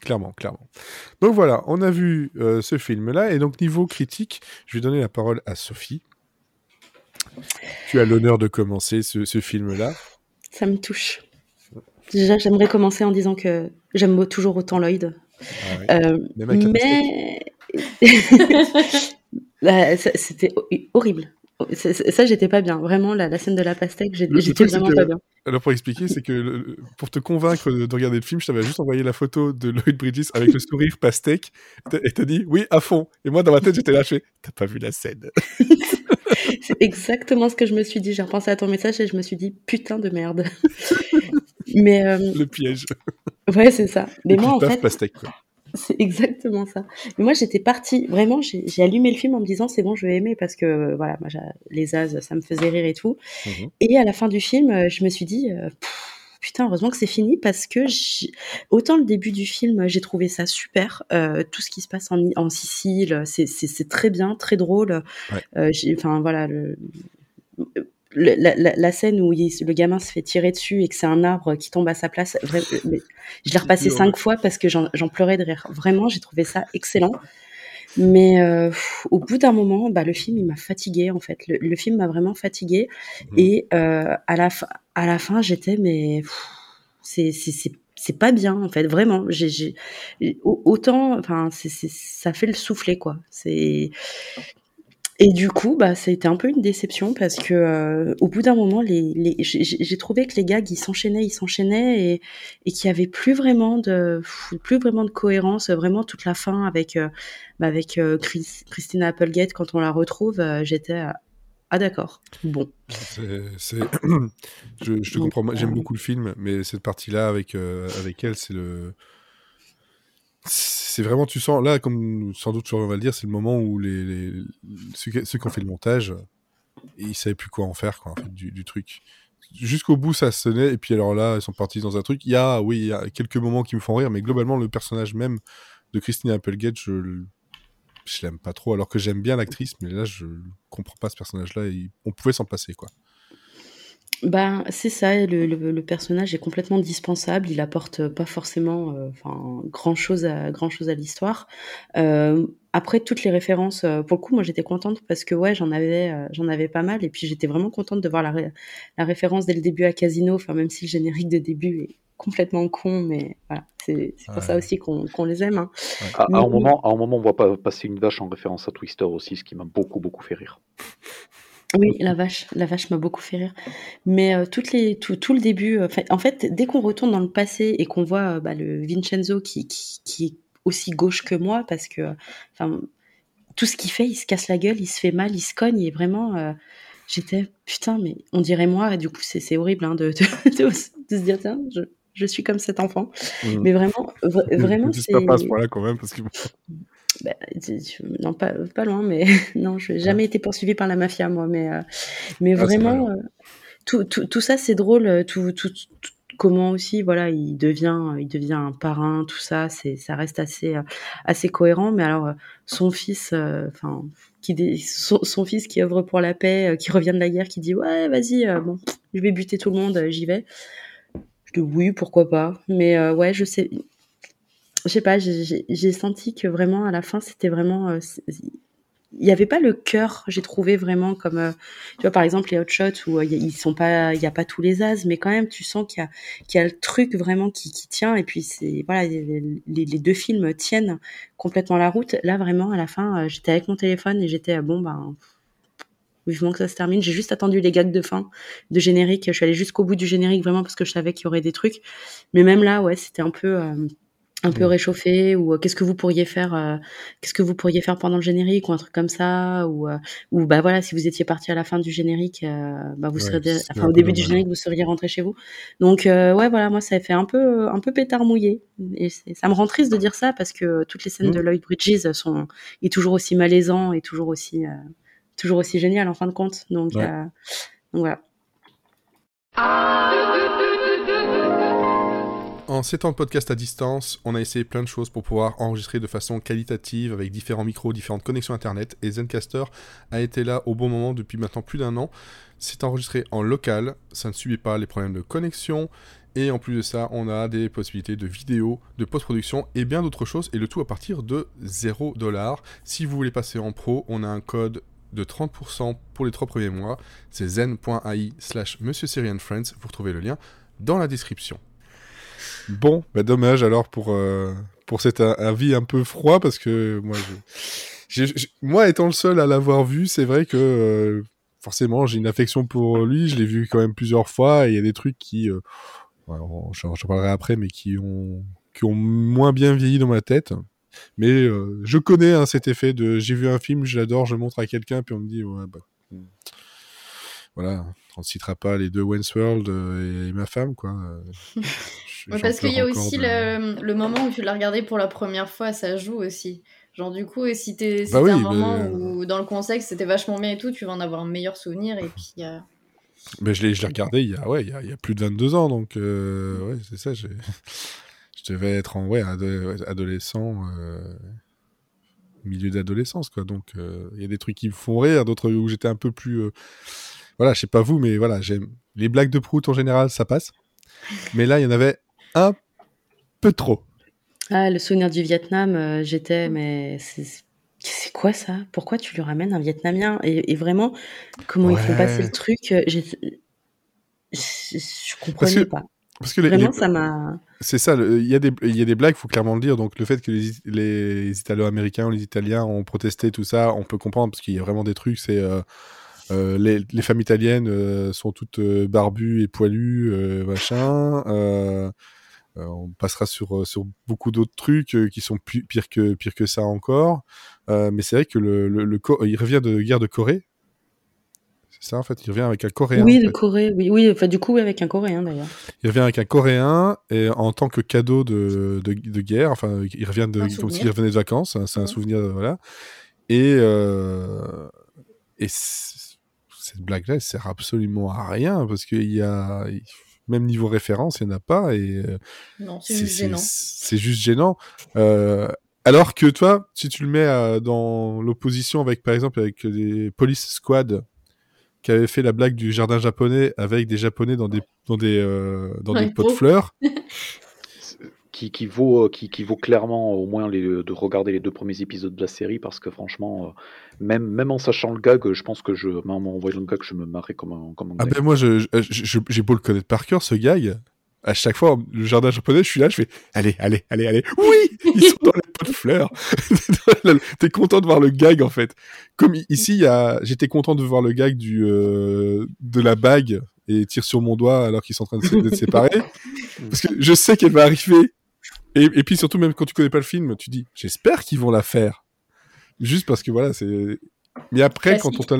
Clairement, clairement. Donc voilà, on a vu euh, ce film-là. Et donc, niveau critique, je vais donner la parole à Sophie. Tu as l'honneur de commencer ce, ce film-là. Ça me touche. Déjà, j'aimerais commencer en disant que j'aime toujours autant Lloyd. Ah euh, mais bah, c'était horrible. Ça, j'étais pas bien. Vraiment, la, scène de la pastèque, j'étais vraiment pas bien. Alors, pour expliquer, c'est que pour te convaincre de, regarder le film, je t'avais juste envoyé la photo de Lloyd Bridges avec le sourire pastèque et t'as dit oui, à fond. Et moi, dans ma tête, j'étais là, je fais t'as pas vu la scène. c'est exactement ce que je me suis dit. J'ai repensé à ton message et je me suis dit putain de merde. Mais, euh, Le piège. Ouais, c'est ça. Mais moi, en fait. Pastèque, quoi. C'est exactement ça. Mais moi, j'étais partie, vraiment, j'ai allumé le film en me disant c'est bon, je vais aimer parce que voilà, les As, ça me faisait rire et tout. Mhm. Et à la fin du film, euh, je me suis dit euh, putain, heureusement que c'est fini parce que autant le début du film, j'ai trouvé ça super. Euh, tout ce qui se passe en, en Sicile, c'est très bien, très drôle. Enfin voilà, le, la, scène où le gamin se fait tirer dessus et que c'est un arbre qui tombe à sa place, je l'ai repassé cinq fois parce que j'en pleurais de rire. Vraiment, j'ai trouvé ça excellent. Mais euh, au bout d'un moment, bah, le film il m'a fatigué en fait. Le, film m'a vraiment fatigué mmh. et euh, à la fin, à la fin, j'étais mais c'est c'est pas bien en fait vraiment j'ai autant enfin ça fait le souffler quoi c'est et du coup, bah, ça a été un peu une déception parce que euh, au bout d'un moment, les, les, j'ai trouvé que les gags ils s'enchaînaient, ils s'enchaînaient et, et qu'il y avait plus vraiment de plus vraiment de cohérence. Vraiment toute la fin avec euh, bah, avec euh, Christina Applegate quand on la retrouve, j'étais ah d'accord. Bon. Je, je, te comprends. J'aime beaucoup le film, mais cette partie-là avec avec elle, c'est le c'est vraiment, tu sens, là, comme sans doute on va le dire, c'est le moment où les, ceux, qui ont fait le montage, ils savaient plus quoi en faire, quoi, du, truc. Jusqu'au bout, ça sonnait, et puis alors là, ils sont partis dans un truc. Il y a, oui, il y a quelques moments qui me font rire, mais globalement, le personnage même de Christine Applegate, je, je l'aime pas trop, alors que j'aime bien l'actrice, mais là, je comprends pas ce personnage-là, on pouvait s'en passer, quoi. Ben, c'est ça, le, le, personnage est complètement dispensable, il apporte pas forcément euh, enfin, grand chose à, grand chose à l'histoire. Euh, après, toutes les références, euh, pour le coup, moi j'étais contente parce que ouais, j'en avais, j'en avais pas mal, et puis j'étais vraiment contente de voir la, la référence dès le début à Casino, enfin, même si le générique de début est complètement con, mais voilà, c'est pour ça aussi qu'on les aime. Hein. À, un moment, à un moment, on voit pas passer une vache en référence à Twister aussi, ce qui m'a beaucoup, beaucoup fait rire. Oui, la vache, la vache m'a beaucoup fait rire. Mais euh, toutes les, tout, tout le début, euh, en fait, dès qu'on retourne dans le passé et qu'on voit euh, bah, le Vincenzo qui, qui, qui, est aussi gauche que moi, parce que tout ce qu'il fait, il se casse la gueule, il se fait mal, il se cogne, et vraiment, j'étais putain, mais on dirait moi, et du coup, c'est horrible hein, de, de, de, se dire, tiens, je, je suis comme cet enfant. Mmh. Mais vraiment, vraiment, c'est. pas à ce point-là quand même, parce que. Bah, non, pas, pas loin, mais non, je n'ai jamais été poursuivi par la mafia, moi. Mais, euh, mais ah, vraiment, euh, tout, tout, tout, ça, c'est drôle. Euh, tout, tout, comment aussi, voilà, il devient, il devient un parrain, tout ça, c'est, ça reste assez, assez cohérent. Mais alors, son fils, enfin, qui son, fils qui œuvre pour la paix, qui revient de la guerre, qui dit ouais, vas-y, bon, je vais buter tout le monde, j'y vais. Je dis oui, pourquoi pas. Mais ouais, je sais, je sais pas, j'ai senti que vraiment à la fin, c'était vraiment il n'y avait pas le cœur, j'ai trouvé vraiment comme, euh, tu vois, par exemple, les hot shots où euh, il n'y a pas tous les as, mais quand même, tu sens qu'il y a, qu'il y a le truc vraiment qui, tient. Et puis, voilà, les, deux films tiennent complètement la route. Là, vraiment, à la fin, euh, j'étais avec mon téléphone et j'étais, bon, ben, vivement que ça se termine. J'ai juste attendu les gags de fin, de générique. Je suis allée jusqu'au bout du générique vraiment parce que je savais qu'il y aurait des trucs. Mais même là, ouais, c'était un peu, un peu réchauffé ou euh, qu'est-ce que vous pourriez faire euh, qu'est-ce que vous pourriez faire pendant le générique ou un truc comme ça ou euh, ou bah voilà si vous étiez parti à la fin du générique bah vous serez enfin au début du générique vous seriez rentré chez vous. Donc ouais voilà moi ça fait un peu un peu pétard mouillé. Et ça me rend triste de dire ça parce que toutes les scènes de mmh. Lloyd Bridges sont est toujours aussi malaisant et toujours aussi toujours aussi génial en fin de compte. Donc, donc voilà en 7 ans de podcast à distance, on a essayé plein de choses pour pouvoir enregistrer de façon qualitative avec différents micros, différentes connexions internet. Et Zencaster a été là au bon moment depuis maintenant plus d'un an. C'est enregistré en local, ça ne subit pas les problèmes de connexion. Et en plus de ça, on a des possibilités de vidéo, de post-production et bien d'autres choses. Et le tout à partir de 0$. Si vous voulez passer en pro, on a un code de 30% pour les 3 premiers mois. C'est zen.ai slash Monsieur Friends. Vous retrouvez le lien dans la description. Bon, bah dommage alors pour, euh, pour cet avis un peu froid parce que moi, moi étant le seul à l'avoir vu, c'est vrai que euh, forcément j'ai une affection pour lui. Je l'ai vu quand même plusieurs fois et il y a des trucs qui, euh, j'en parlerai après, mais qui ont, qui ont moins bien vieilli dans ma tête. Mais je connais hein, cet effet de j'ai vu un film, je l'adore, je montre à quelqu'un, puis on me dit ouais, bah, hmm. Voilà, on ne citera pas les deux Wayne's World et ma femme, quoi. parce qu'il y a aussi le, moment où tu l'as regardé pour la première fois, ça joue aussi. Genre, du coup, si t'es bah un moment où, dans le contexte, c'était vachement bien et tout, tu vas en avoir un meilleur souvenir. Et puis. Euh, mais je l'ai regardé il y, a, ouais, il, y a, il y a plus de 22 ans, donc euh, ouais, c'est ça. je devais être en ouais, adolescent, euh, milieu d'adolescence, quoi. Donc il y a des trucs qui me font rire, d'autres où j'étais un peu plus. Voilà, je sais pas vous, mais voilà, j'aime les blagues de prout en général, ça passe. Mais là, il y en avait un peu trop. Ah, le souvenir du Vietnam, euh, j'étais, mais c'est quoi ça? Pourquoi tu lui ramènes un Vietnamien? Et, vraiment, comment ils font passer le truc? Je comprenais pas. Parce que vraiment, ça m'a. C'est ça, il y, a des, y a des blagues, il faut clairement le dire. Donc, le fait que les, les Italo-Américains ou les Italiens ont protesté, tout ça, on peut comprendre, parce qu'il y a vraiment des trucs, c'est. Euh, euh, les, les, femmes italiennes euh, sont toutes euh, barbues et poilues, machin. on passera sur, sur beaucoup d'autres trucs qui sont pires que, pire que ça encore. mais c'est vrai que le, le, il revient de guerre de Corée. C'est ça en fait, il revient avec un Coréen. Oui, de Corée, oui, oui, enfin du coup avec un Coréen d'ailleurs. Il revient avec un Coréen et en tant que cadeau de, de, de guerre, enfin il revient de, comme s'il revenait de vacances, hein, c'est un souvenir, voilà. Et, euh, et cette blague-là, elle sert absolument à rien parce qu'il y a même niveau référence, il n'y en a pas et euh, non, c'est juste gênant. C'est juste gênant. Euh, alors que toi, si tu le mets euh, dans l'opposition avec, par exemple, avec les Police Squad qui avaient fait la blague du jardin japonais avec des japonais dans des dans des dans des pots de fleurs. qui, vaut, euh, qui, qui, vaut clairement au moins les, de regarder les deux premiers épisodes de la série parce que franchement, euh, même, même en sachant le gag, je pense que je, même en voyant le gag, je me marrais comme un, comme un Ah ben moi, j'ai je, je, beau le connaître par cœur, ce gag. À chaque fois, le jardin japonais, je suis là, je fais allez, allez, allez, allez. Oui, ils sont dans les pots de fleurs. T'es content de voir le gag en fait. Comme ici, j'étais content de voir le gag du euh, de la bague et tire sur mon doigt alors qu'ils sont en train de se séparer. Parce que je sais qu'elle va arriver et, puis surtout, même quand tu connais pas le film, tu dis, j'espère qu'ils vont la faire. Juste parce que voilà, c'est. Mais après, quand on t'a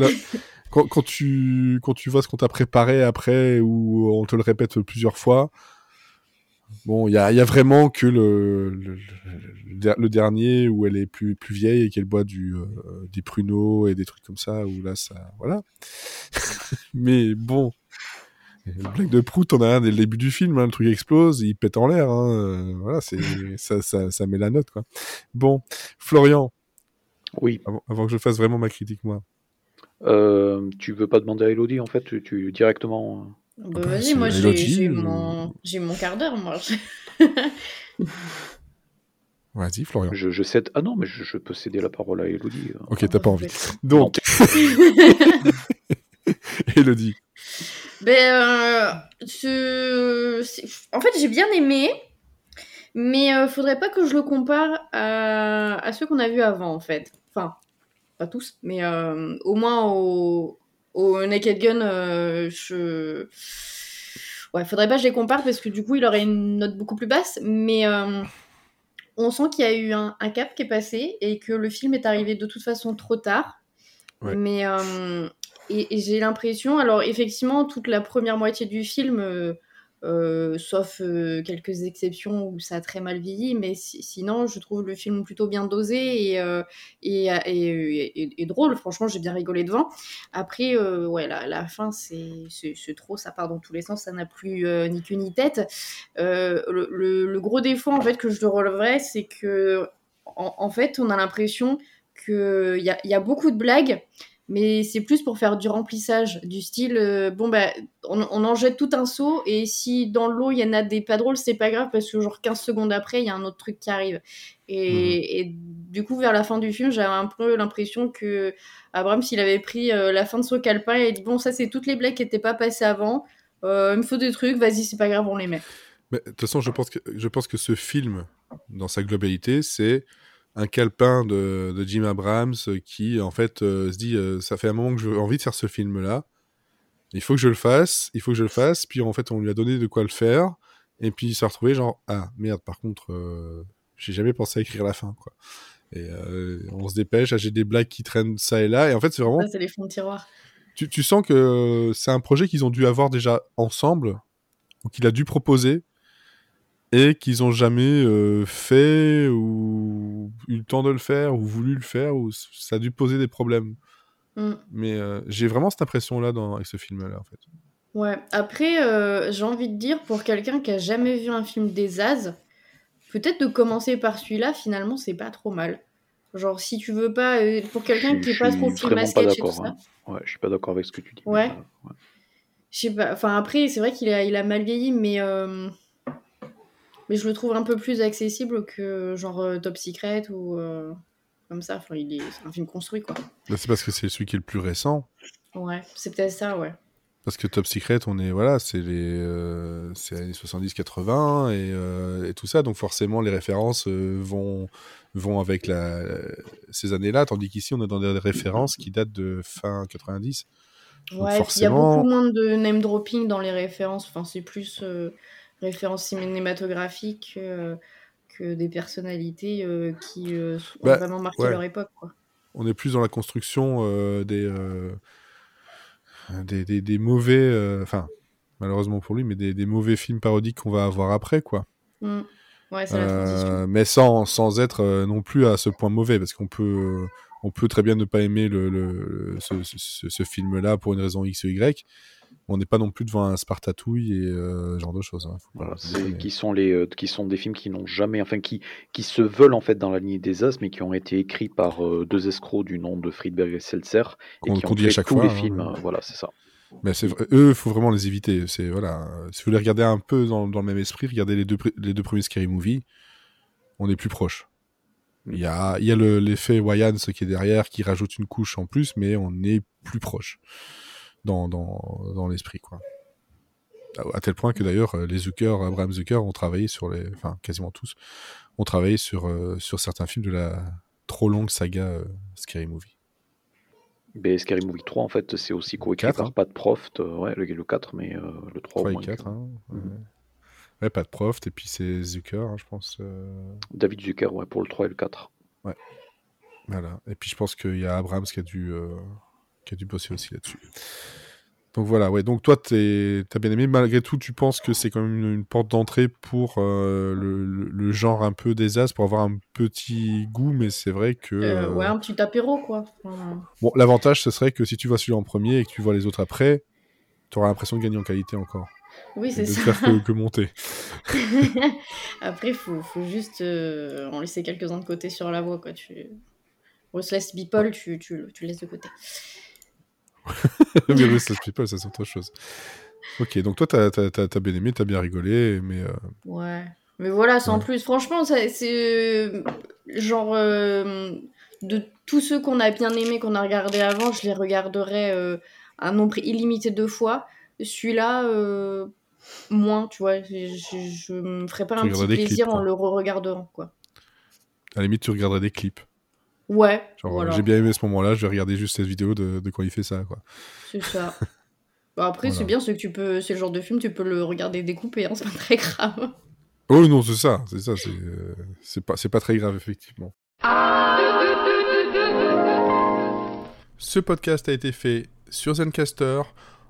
quand, quand, tu quand tu vois ce qu'on t'a préparé après ou on te le répète plusieurs fois, bon, il y a, y a, vraiment que le, le, dernier où elle est plus plus vieille et qu'elle boit du euh, des pruneaux et des trucs comme ça où là ça voilà. Mais bon, Le blague de Prout, on a un dès le début du film, hein, le truc explose, il pète en l'air. Hein, euh, voilà, c'est ça, ça, ça, met la note. Quoi. Bon, Florian. Oui. Avant, que je fasse vraiment ma critique, moi. Euh, tu veux pas demander à Elodie, en fait, tu, tu directement. Euh, bah, bah, vas-y, moi j'ai mon, mon quart d'heure, moi. Vas-y, Florian. Je, je, cède. Ah non, mais je, peux céder la parole à Elodie. Ok, t'as pas envie. Donc. Elodie. Ben, euh, en fait, j'ai bien aimé, mais euh, faudrait pas que je le compare à, à ceux qu'on a vus avant, en fait. Enfin, pas tous, mais euh, au moins au, au Naked Gun, je. Ouais, faudrait pas que je les compare parce que du coup, il aurait une note beaucoup plus basse, mais on sent qu'il y a eu un, cap qui est passé et que le film est arrivé de toute façon trop tard. Mais et, j'ai l'impression, alors effectivement, toute la première moitié du film, euh, euh, sauf euh, quelques exceptions où ça a très mal vieilli, mais sinon, je trouve le film plutôt bien dosé et, et, et, drôle. Franchement, j'ai bien rigolé devant. Après, ouais, la, fin, c'est trop, ça part dans tous les sens, ça n'a plus ni queue ni tête. Le, le, gros défaut, en fait, que je releverais, c'est que, en, en, fait, on a l'impression qu'il y a, y a beaucoup de blagues, mais c'est plus pour faire du remplissage, du style, euh, bon, bah, on, en jette tout un seau, et si dans l'eau il y en a des pas drôles, c'est pas grave, parce que genre 15 secondes après, il y a un autre truc qui arrive. Et, mhm. du coup, vers la fin du film, j'avais un peu l'impression que Abraham, s'il avait pris euh, la fin de son calepin, il a dit, bon, ça, c'est toutes les blagues qui n'étaient pas passées avant, euh, il me faut des trucs, vas-y, c'est pas grave, on les met. De toute façon, je pense, que, je pense que ce film, dans sa globalité, c'est un calepin de, Jim Abrams qui en fait euh, se dit euh, ça fait un moment que j'ai envie de faire ce film là il faut que je le fasse il faut que je le fasse. Puis en fait on lui a donné de quoi le faire. Et puis il s'est retrouvé genre ah merde par contre euh, j'ai jamais pensé à écrire la fin quoi et on se dépêche j'ai des blagues qui traînent ça et là. Et en fait c'est vraiment c'est les fonds de tiroir. Tu, tu sens que c'est un projet qu'ils ont dû avoir déjà ensemble ou qu'il a dû proposer et qu'ils ont jamais euh, fait ou eu le temps de le faire ou voulu le faire ou ça a dû poser des problèmes. Mm. Mais euh, j'ai vraiment cette impression-là dans avec ce film-là en fait. Ouais. Après, euh, j'ai envie de dire pour quelqu'un qui a jamais vu un film des As, peut-être de commencer par celui-là. Finalement, c'est pas trop mal. Genre, si tu veux pas, pour quelqu'un qui est pas trop film à sketch et tout ça. Hein. Ouais, je suis pas d'accord avec ce que tu dis. Ouais. Je sais pas. Enfin, après, c'est vrai qu'il a, il a mal vieilli, mais mais je le trouve un peu plus accessible que genre euh, Top Secret ou euh, comme ça. Enfin, il est, c'est un film construit quoi. Bah, c'est parce que c'est celui qui est le plus récent. Ouais, c'est peut-être ça, ouais. Parce que Top Secret, on est voilà, c'est les euh, c'est années 70-80 et, et, tout ça, donc forcément les références vont vont avec la, ces années-là, tandis qu'ici on est dans des références qui datent de fin 90. ouais, il y a beaucoup moins de name dropping dans les références. Enfin, c'est plus références cinématographiques euh, que des personnalités euh, qui euh, ont bah, vraiment marqué leur époque. Quoi. On est plus dans la construction des, des, des, mauvais, enfin malheureusement pour lui, mais des, des mauvais films parodiques qu'on va avoir après, quoi. Mmh. Ouais, mais sans, sans être non plus à ce point mauvais, parce qu'on peut, on peut très bien ne pas aimer le, le ce, ce, ce film-là pour une raison X ou Y, on n'est pas non plus devant un Spartatouille et euh, genre de choses. Hein. Voilà, qui sont les, euh, qui sont des films qui n'ont jamais, enfin qui, qui se veulent en fait dans la ligne des As, mais qui ont été écrits par euh, deux escrocs du nom de Friedberg et Seltzer et qui ont dit fait à chaque tous fois, les hein, films. voilà, c'est ça. Mais c'est eux, il faut vraiment les éviter. C'est voilà, si vous les regardez un peu dans, dans, le même esprit, regardez les deux, les deux premiers Scary Movie, on est plus proche. Mm. Il y a, il y a l'effet Wayans qui est derrière, qui rajoute une couche en plus, mais on est plus proche dans, dans, dans l'esprit, quoi. À tel point que d'ailleurs, euh, les Zucker, Abraham Zucker, ont travaillé sur les, enfin quasiment tous, ont travaillé sur, euh, sur certains films de la trop longue saga euh, Scary Movie. Mais Scary Movie 3, en fait, c'est aussi coécrit par hein. Pat Proft, ouais, le, le, 4, mais le 3, 3 et 4, hein, ouais. ouais. Pat Proft, et puis c'est Zucker, hein, je pense. David Zucker, ouais, pour le 3 et le 4. Ouais. Voilà. Et puis je pense qu'il y a Abrams qui a dû qui a dû bosser aussi là-dessus. Donc voilà, ouais. Donc toi, tu as bien aimé. Malgré tout, tu penses que c'est quand même une, porte d'entrée pour euh, le, genre un peu des as, pour avoir un petit goût, mais c'est vrai que. Euh, ouais, un petit apéro, quoi. Bon, l'avantage, ce serait que si tu vois celui en premier et que tu vois les autres après, Tu auras l'impression de gagner en qualité encore. Oui, c'est ça. De faire que, monter. Après, il faut, faut, juste euh, en laisser quelques-uns de côté sur la voie. Quoi. Tu... Restless People, tu, tu, tu le laisses de côté. mais Restless People, ça c'est autre chose. Ok, donc toi, t'as as, bien aimé, t'as bien rigolé, mais... Euh, ouais. Mais voilà, sans plus. Franchement, c'est euh, genre de tous ceux qu'on a bien aimés, qu'on a regardé avant, je les regarderai un nombre illimité de fois. Celui-là, euh, moins, tu vois. Je, me ferais pas un petit plaisir en le re-regardant, quoi. À la limite, tu regarderais des clips. Ouais. J'ai bien aimé ce moment-là, je vais regarder juste cette vidéo de, quand il fait ça, quoi. C'est ça. Bah, après, c'est bien, c'est que tu peux, c'est le genre de film, tu peux le regarder découpé, hein, c'est pas très grave. Oh non, c'est ça, c'est ça, c'est euh, pas, pas très grave, effectivement. Ce podcast a été fait sur Zencaster.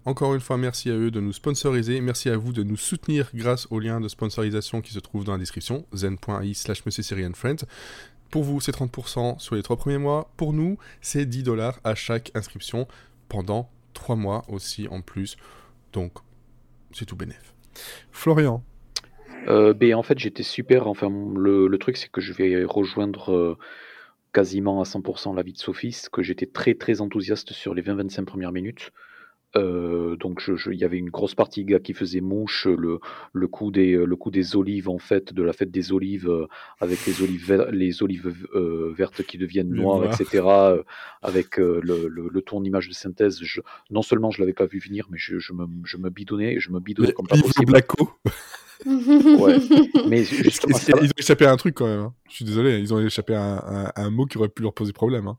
Encore une fois, merci à eux de nous sponsoriser. Merci à vous de nous soutenir grâce au lien de sponsorisation qui se trouve dans la description, zen.i slash friends. Pour vous, c'est 30% sur les trois premiers mois. Pour nous, c'est 10 dollars à chaque inscription pendant 3 mois aussi en plus. Donc, c'est tout bénef. Florian euh, ben, En fait, j'étais super. Enfin, le, truc, c'est que je vais rejoindre euh, quasiment à 100% l'avis de Sophie, que j'étais très très enthousiaste sur les 20-25 premières minutes. Euh, donc il y avait une grosse partie gars qui faisait mouche, le, le, coup des, le coup des olives en fait, de la fête des olives, euh, avec les olives, les olives euh, vertes qui deviennent noires, etc. avec le, le, le tournimage de synthèse. Je, non seulement je l'avais pas vu venir, mais je, je, me, je me bidonnais, je me bidonnais comme pas possible. Blacko. ouais. Mais justement, ils, ont échappé à un truc quand même. Hein. Je suis désolé, ils ont échappé à un, un, mot qui aurait pu leur poser problème. Hein.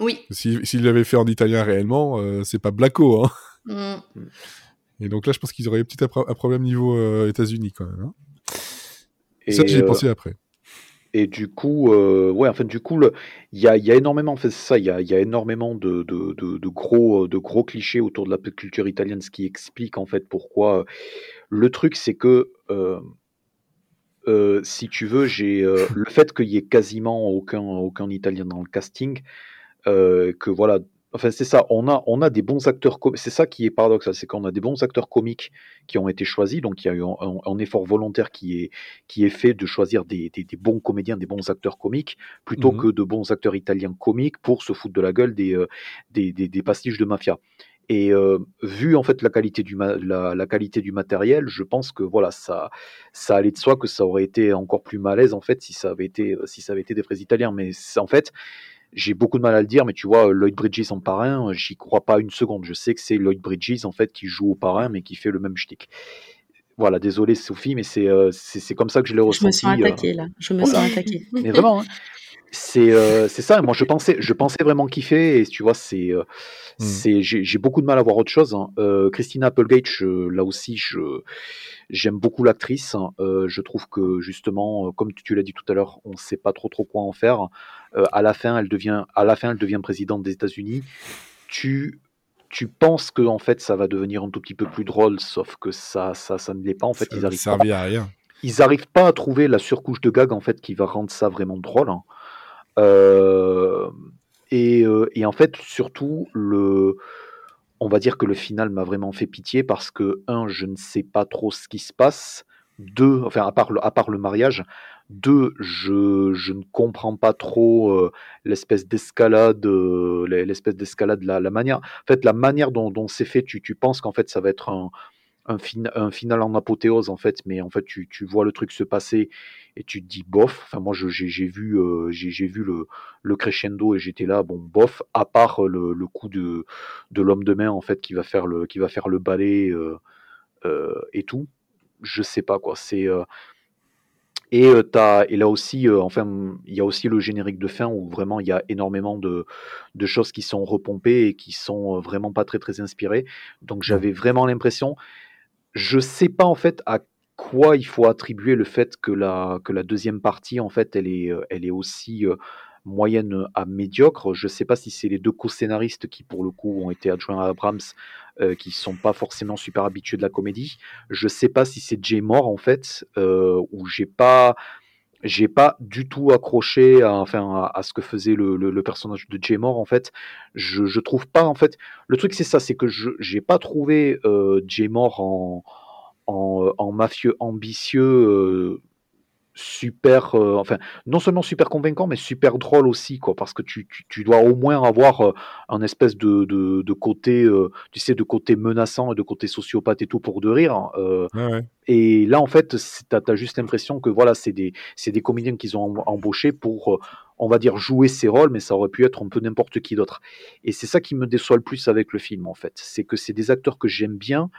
Oui. S'il l'avait fait en italien réellement, euh, c'est pas Blacko. Hein. Mm. Et donc là, je pense qu'ils auraient peut-être un, problème niveau euh, États-Unis quand même. Hein. Et ça, j'y ai euh, pensé après. Et du coup, ouais, enfin, du coup, il y a, y a, énormément, fait ça, il y a, y a, énormément de, de, de, gros, de gros clichés autour de la culture italienne, ce qui explique en fait pourquoi. Le truc, c'est que si tu veux, j'ai le fait qu'il y ait quasiment aucun, aucun Italien dans le casting, euh, que voilà, enfin c'est ça, on a, on a des bons acteurs, c'est ça qui est paradoxal, c'est qu'on a des bons acteurs comiques qui ont été choisis, donc il y a eu un, effort volontaire qui est, qui est fait de choisir des, des, bons comédiens, des bons acteurs comiques, plutôt mmh que de bons acteurs italiens comiques pour se foutre de la gueule des, euh, des, des, pastiches de mafia. Et euh, vu en fait la qualité du la, la, qualité du matériel, je pense que voilà ça ça allait de soi que ça aurait été encore plus malaise en fait si ça avait été si ça avait été des vrais italiens. Mais en fait j'ai beaucoup de mal à le dire, mais tu vois, Lloyd Bridges en parrain, j'y crois pas une seconde. Je sais que c'est Lloyd Bridges en fait qui joue au parrain, mais qui fait le même shtick. Voilà, désolé Sophie, mais c'est euh, c'est comme ça que je l'ai ressenti. Je me sens euh. attaqué là. Je me sens attaqué. Mais vraiment, hein. C'est euh, c'est ça. Moi, je pensais je pensais vraiment kiffer et tu vois, c'est mmh. c'est j'ai beaucoup de mal à voir autre chose. Hein. Christina Applegate, là aussi, je J'aime beaucoup l'actrice. Euh, je trouve que justement, euh, comme tu l'as dit tout à l'heure, on ne sait pas trop trop quoi en faire. Euh, à la fin, elle devient, à la fin, elle devient présidente des États-Unis. Tu tu penses que en fait ça va devenir un tout petit peu plus drôle, sauf que ça ça, ça ne l'est pas. En fait, ils arrivent pas, à rien. Ils n'arrivent pas à trouver la surcouche de gag en fait qui va rendre ça vraiment drôle. Hein. Et, et, en fait, surtout le on va dire que le final m'a vraiment fait pitié parce que, un, je ne sais pas trop ce qui se passe. Deux, enfin, à part le, mariage. Deux, je, je ne comprends pas trop euh, l'espèce d'escalade, euh, l'espèce d'escalade, la, la, manière. En fait, la manière dont, dont c'est fait, tu, tu penses qu'en fait, ça va être un, un, un, final en apothéose en fait, mais en fait tu, tu, vois le truc se passer et tu te dis bof. Enfin moi j'ai vu euh, j'ai vu le, le, crescendo et j'étais là bon bof. À part le, le coup de, de l'homme de main en fait qui va faire le qui va faire le ballet euh, euh, et tout. Je sais pas quoi. C'est et, as, et là aussi, enfin, il y a aussi le générique de fin où vraiment il y a énormément de, de, choses qui sont repompées et qui sont vraiment pas très très inspirées. Donc j'avais vraiment l'impression, je sais pas en fait à quoi il faut attribuer le fait que la, que la deuxième partie, en fait, elle est, euh, elle est aussi euh, moyenne à médiocre. Je sais pas si c'est les deux co-scénaristes qui, pour le coup, ont été adjoints à Abrams, euh, qui sont pas forcément super habitués de la comédie. Je sais pas si c'est Jay Moore, en fait, euh, où j'ai pas j'ai pas du tout accroché à, enfin, à, ce que faisait le, personnage de Jay Moore en fait. Je, je trouve pas en fait. Le truc c'est ça, c'est que je j'ai pas trouvé euh, en, en, en mafieux ambitieux euh, super, euh, enfin, non seulement super convaincant, mais super drôle aussi, quoi, parce que tu, tu, dois au moins avoir euh, un espèce de, de, de côté, euh, tu sais, de côté menaçant et de côté sociopathe et tout pour de rire. Hein, et là, en fait, tu as, juste l'impression que voilà, c'est des, des comédiens qu'ils ont embauchés pour, on va dire, jouer ces rôles, mais ça aurait pu être un peu n'importe qui d'autre. Et c'est ça qui me déçoit le plus avec le film, en fait. C'est que c'est des acteurs que j'aime bien,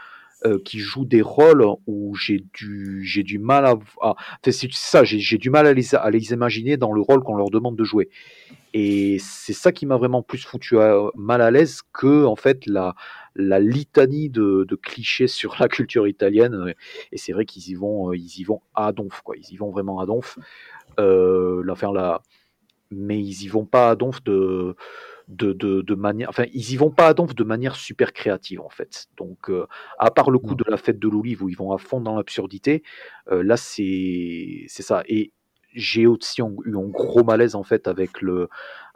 euh, qui jouent des rôles où j'ai du, j'ai du mal à, à c'est ça, j'ai, du mal à les, à les imaginer dans le rôle qu'on leur demande de jouer. Et c'est ça qui m'a vraiment plus foutu mal à l'aise que en fait la, la litanie de, clichés sur la culture italienne. Et c'est vrai qu'ils y vont, ils y vont à donf, quoi. Ils y vont vraiment à donf. Euh, mais ils y vont pas à donf de de, de, manière, enfin, ils y vont pas à donf de manière super créative en fait. Donc, euh, à part le coup de la fête de l'olive où ils vont à fond dans l'absurdité, euh, là c'est c'est ça. Et j'ai aussi eu un gros malaise en fait avec le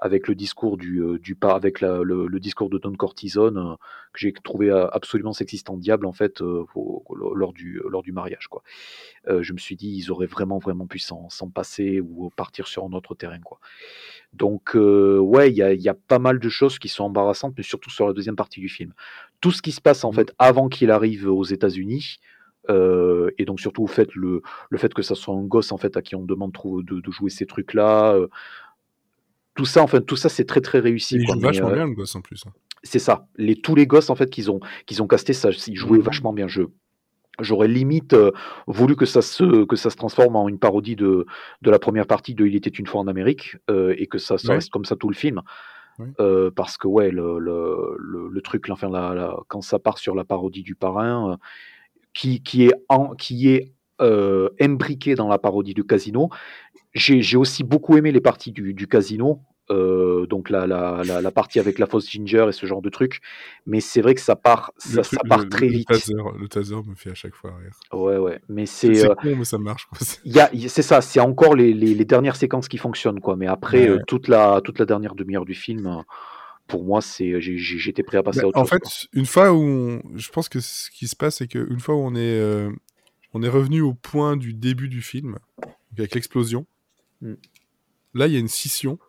avec le discours du, euh, du avec le, le, discours de Don Cortison euh, que j'ai trouvé euh, absolument sexiste en diable en fait lors du lors du mariage quoi. je me suis dit ils auraient vraiment vraiment pu s'en passer ou partir sur un autre terrain quoi. Donc ouais il y a, y a, pas mal de choses qui sont embarrassantes mais surtout sur la deuxième partie du film. Tout ce qui se passe en mmh. fait avant qu'il arrive aux États-Unis euh, et donc surtout le fait, le, le fait que ça soit un gosse en fait à qui on demande de, de jouer ces trucs là euh, tout ça enfin tout ça c'est très très réussi vachement euh, bien le gosse en plus hein. c'est ça les tous les gosses en fait qu'ils ont qu'ils ont casté ça ils jouaient mmh. vachement bien je J'aurais limite voulu que ça se que ça se transforme en une parodie de, de la première partie de Il était une fois en Amérique et que ça, ça reste comme ça tout le film. parce que ouais le, le, le, truc enfin la, quand ça part sur la parodie du parrain qui, qui est, en, qui est euh, imbriqué dans la parodie du casino. J'ai aussi beaucoup aimé les parties du, du casino, euh, donc la, la, la, partie avec la fausse ginger et ce genre de truc. Mais c'est vrai que ça part, ça, ça part très vite. le taser me fait à chaque fois rire. Ouais, ouais. Mais c'est. C'est euh, mais ça marche. C'est ça, c'est encore les, les, les, dernières séquences qui fonctionnent, quoi. Mais après, euh, toute, la, toute la dernière demi-heure du film pour moi, c'est j'étais prêt à passer à autre en chose. En fait, une fois où je pense que ce qui se passe, c'est qu'une fois où on est, euh, on est revenu au point du début du film, avec l'explosion, mm. là, il y a une scission.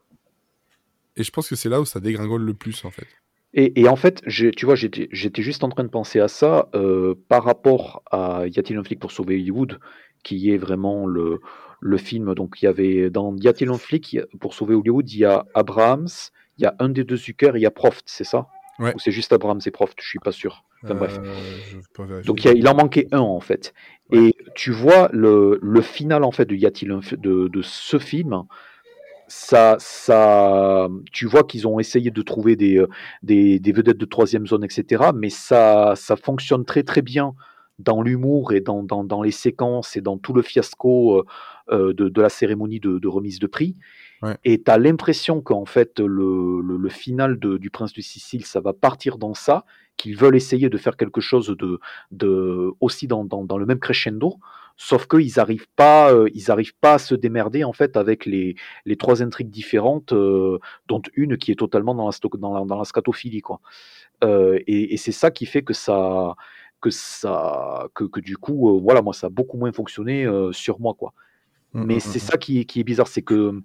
Et je pense que c'est là où ça dégringole le plus, en fait. Et, et en fait, tu vois, j'étais juste en train de penser à ça euh, par rapport à Y a-t-il un flic pour sauver Hollywood, qui est vraiment le, le film. Donc, il y avait dans Y a-t-il un flic pour sauver Hollywood, il y a Abrahams, il y a un des deux Zucker et il y a Proft, c'est ça? Ou c'est juste Abraham, c'est Proft, je suis pas sûr. Enfin, bref. Euh, Donc il, en manquait un en fait. Et tu vois le, le, final en fait de Y a-t-il un de, de ce film ça, ça, tu vois qu'ils ont essayé de trouver des, euh, des, des, vedettes de troisième zone, etc. Mais ça, ça fonctionne très très bien dans l'humour et dans, dans, dans, les séquences et dans tout le fiasco euh, de, de, la cérémonie de, de remise de prix. Et tu as l'impression qu'en fait, le, le, final de, du Prince de Sicile, ça va partir dans ça, qu'ils veulent essayer de faire quelque chose de, de aussi dans, dans, dans le même crescendo, sauf qu'ils n'arrivent pas, euh, ils arrivent pas à se démerder en fait avec les, les trois intrigues différentes, euh, dont une qui est totalement dans la, dans la, dans la scatophilie. Quoi. Euh, et, et c'est ça qui fait que ça que ça que, que du coup voilà moi ça a beaucoup moins fonctionné sur moi quoi mmh, mais mmh, c'est mmh, ça qui, qui est bizarre c'est que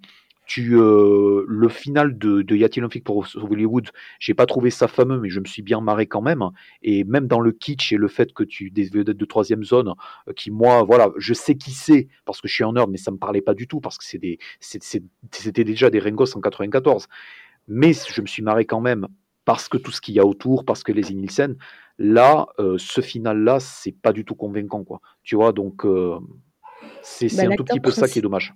tu, euh, le final de, de Y a-t-il un flic pour Hollywood, j'ai pas trouvé ça fameux, mais je me suis bien marré quand même. Et même dans le kitsch et le fait que tu des vedettes de troisième zone, euh, qui moi, voilà, je sais qui c'est parce que je suis en nerd, mais ça me parlait pas du tout parce que c'est des, c'était déjà des Rengos en 94. Mais je me suis marré quand même parce que tout ce qu'il y a autour, parce que les Nielsen, là, euh, ce final-là, c'est pas du tout convaincant, quoi. Tu vois, donc c'est bah, un tout petit peu ça qui est dommage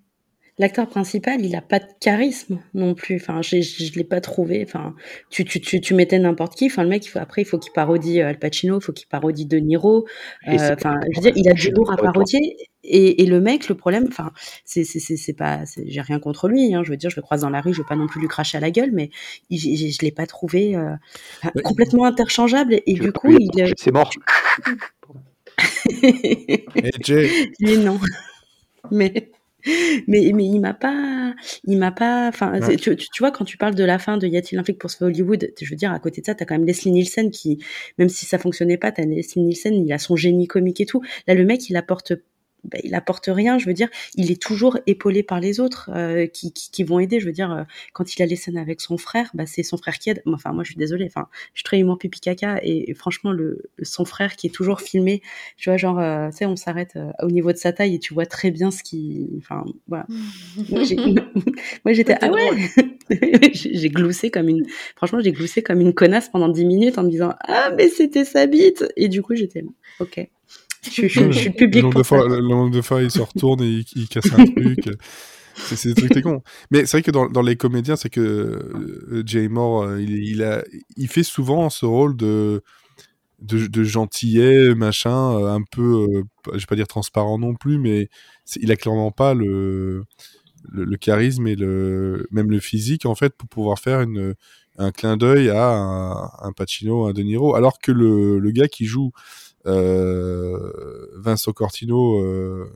l'acteur principal, il a pas de charisme non plus. Enfin, je ne l'ai pas trouvé. Enfin, tu, tu, tu, tu mettais n'importe qui. Enfin, le mec, il faut, après, il faut qu'il parodie euh, Al Pacino, il faut qu'il parodie De Niro. Euh, enfin, je veux dire, il a du lourd à parodier. Et, et, le mec, le problème, enfin, c'est, c'est, c'est, pas, j'ai rien contre lui. Hein, je veux dire, je le croise dans la rue, je veux pas non plus lui cracher à la gueule, mais je, je, l'ai pas trouvé euh, complètement interchangeable. Et, du coup, il. C'est mort. Jay. Mais non. Mais mais mais il m'a pas il m'a pas enfin tu, tu, vois quand tu parles de la fin de y a-t-il un flic pour sauver Hollywood je veux dire à côté de ça t'as quand même Leslie Nielsen qui même si ça fonctionnait pas t'as Leslie Nielsen il a son génie comique et tout. Là le mec il apporte bah, il apporte rien. Je veux dire, il est toujours épaulé par les autres euh, qui, qui, qui, vont aider. Je veux dire, euh, quand il a les scènes avec son frère, bah, c'est son frère qui aide. Enfin, moi, je suis désolée. Enfin, je suis très humour pipi caca et, franchement, le, son frère qui est toujours filmé, tu vois, genre, euh, tu sais, on s'arrête au niveau de sa taille et tu vois très bien ce qui, enfin, voilà. moi, j'étais ah ouais. j'ai gloussé comme une, franchement, j'ai gloussé comme une connasse pendant 10 minutes en me disant ah mais c'était sa bite et du coup j'étais ok. Je, suis public. Le nombre, de fois, le nombre de fois, il se retourne et il, casse un truc. C'est des trucs t'es con. Mais c'est vrai que dans, dans, les comédiens, c'est que euh, Jay Moore, euh, il, il, a, il fait souvent ce rôle de, de, de gentillet, machin, euh, un peu, je vais pas dire transparent non plus, mais il a clairement pas le, le, le, charisme et le, même le physique, en fait, pour pouvoir faire une, un clin d'œil à un, un Pacino, un De Niro. Alors que le, le gars qui joue euh, Vincent Cortino, euh,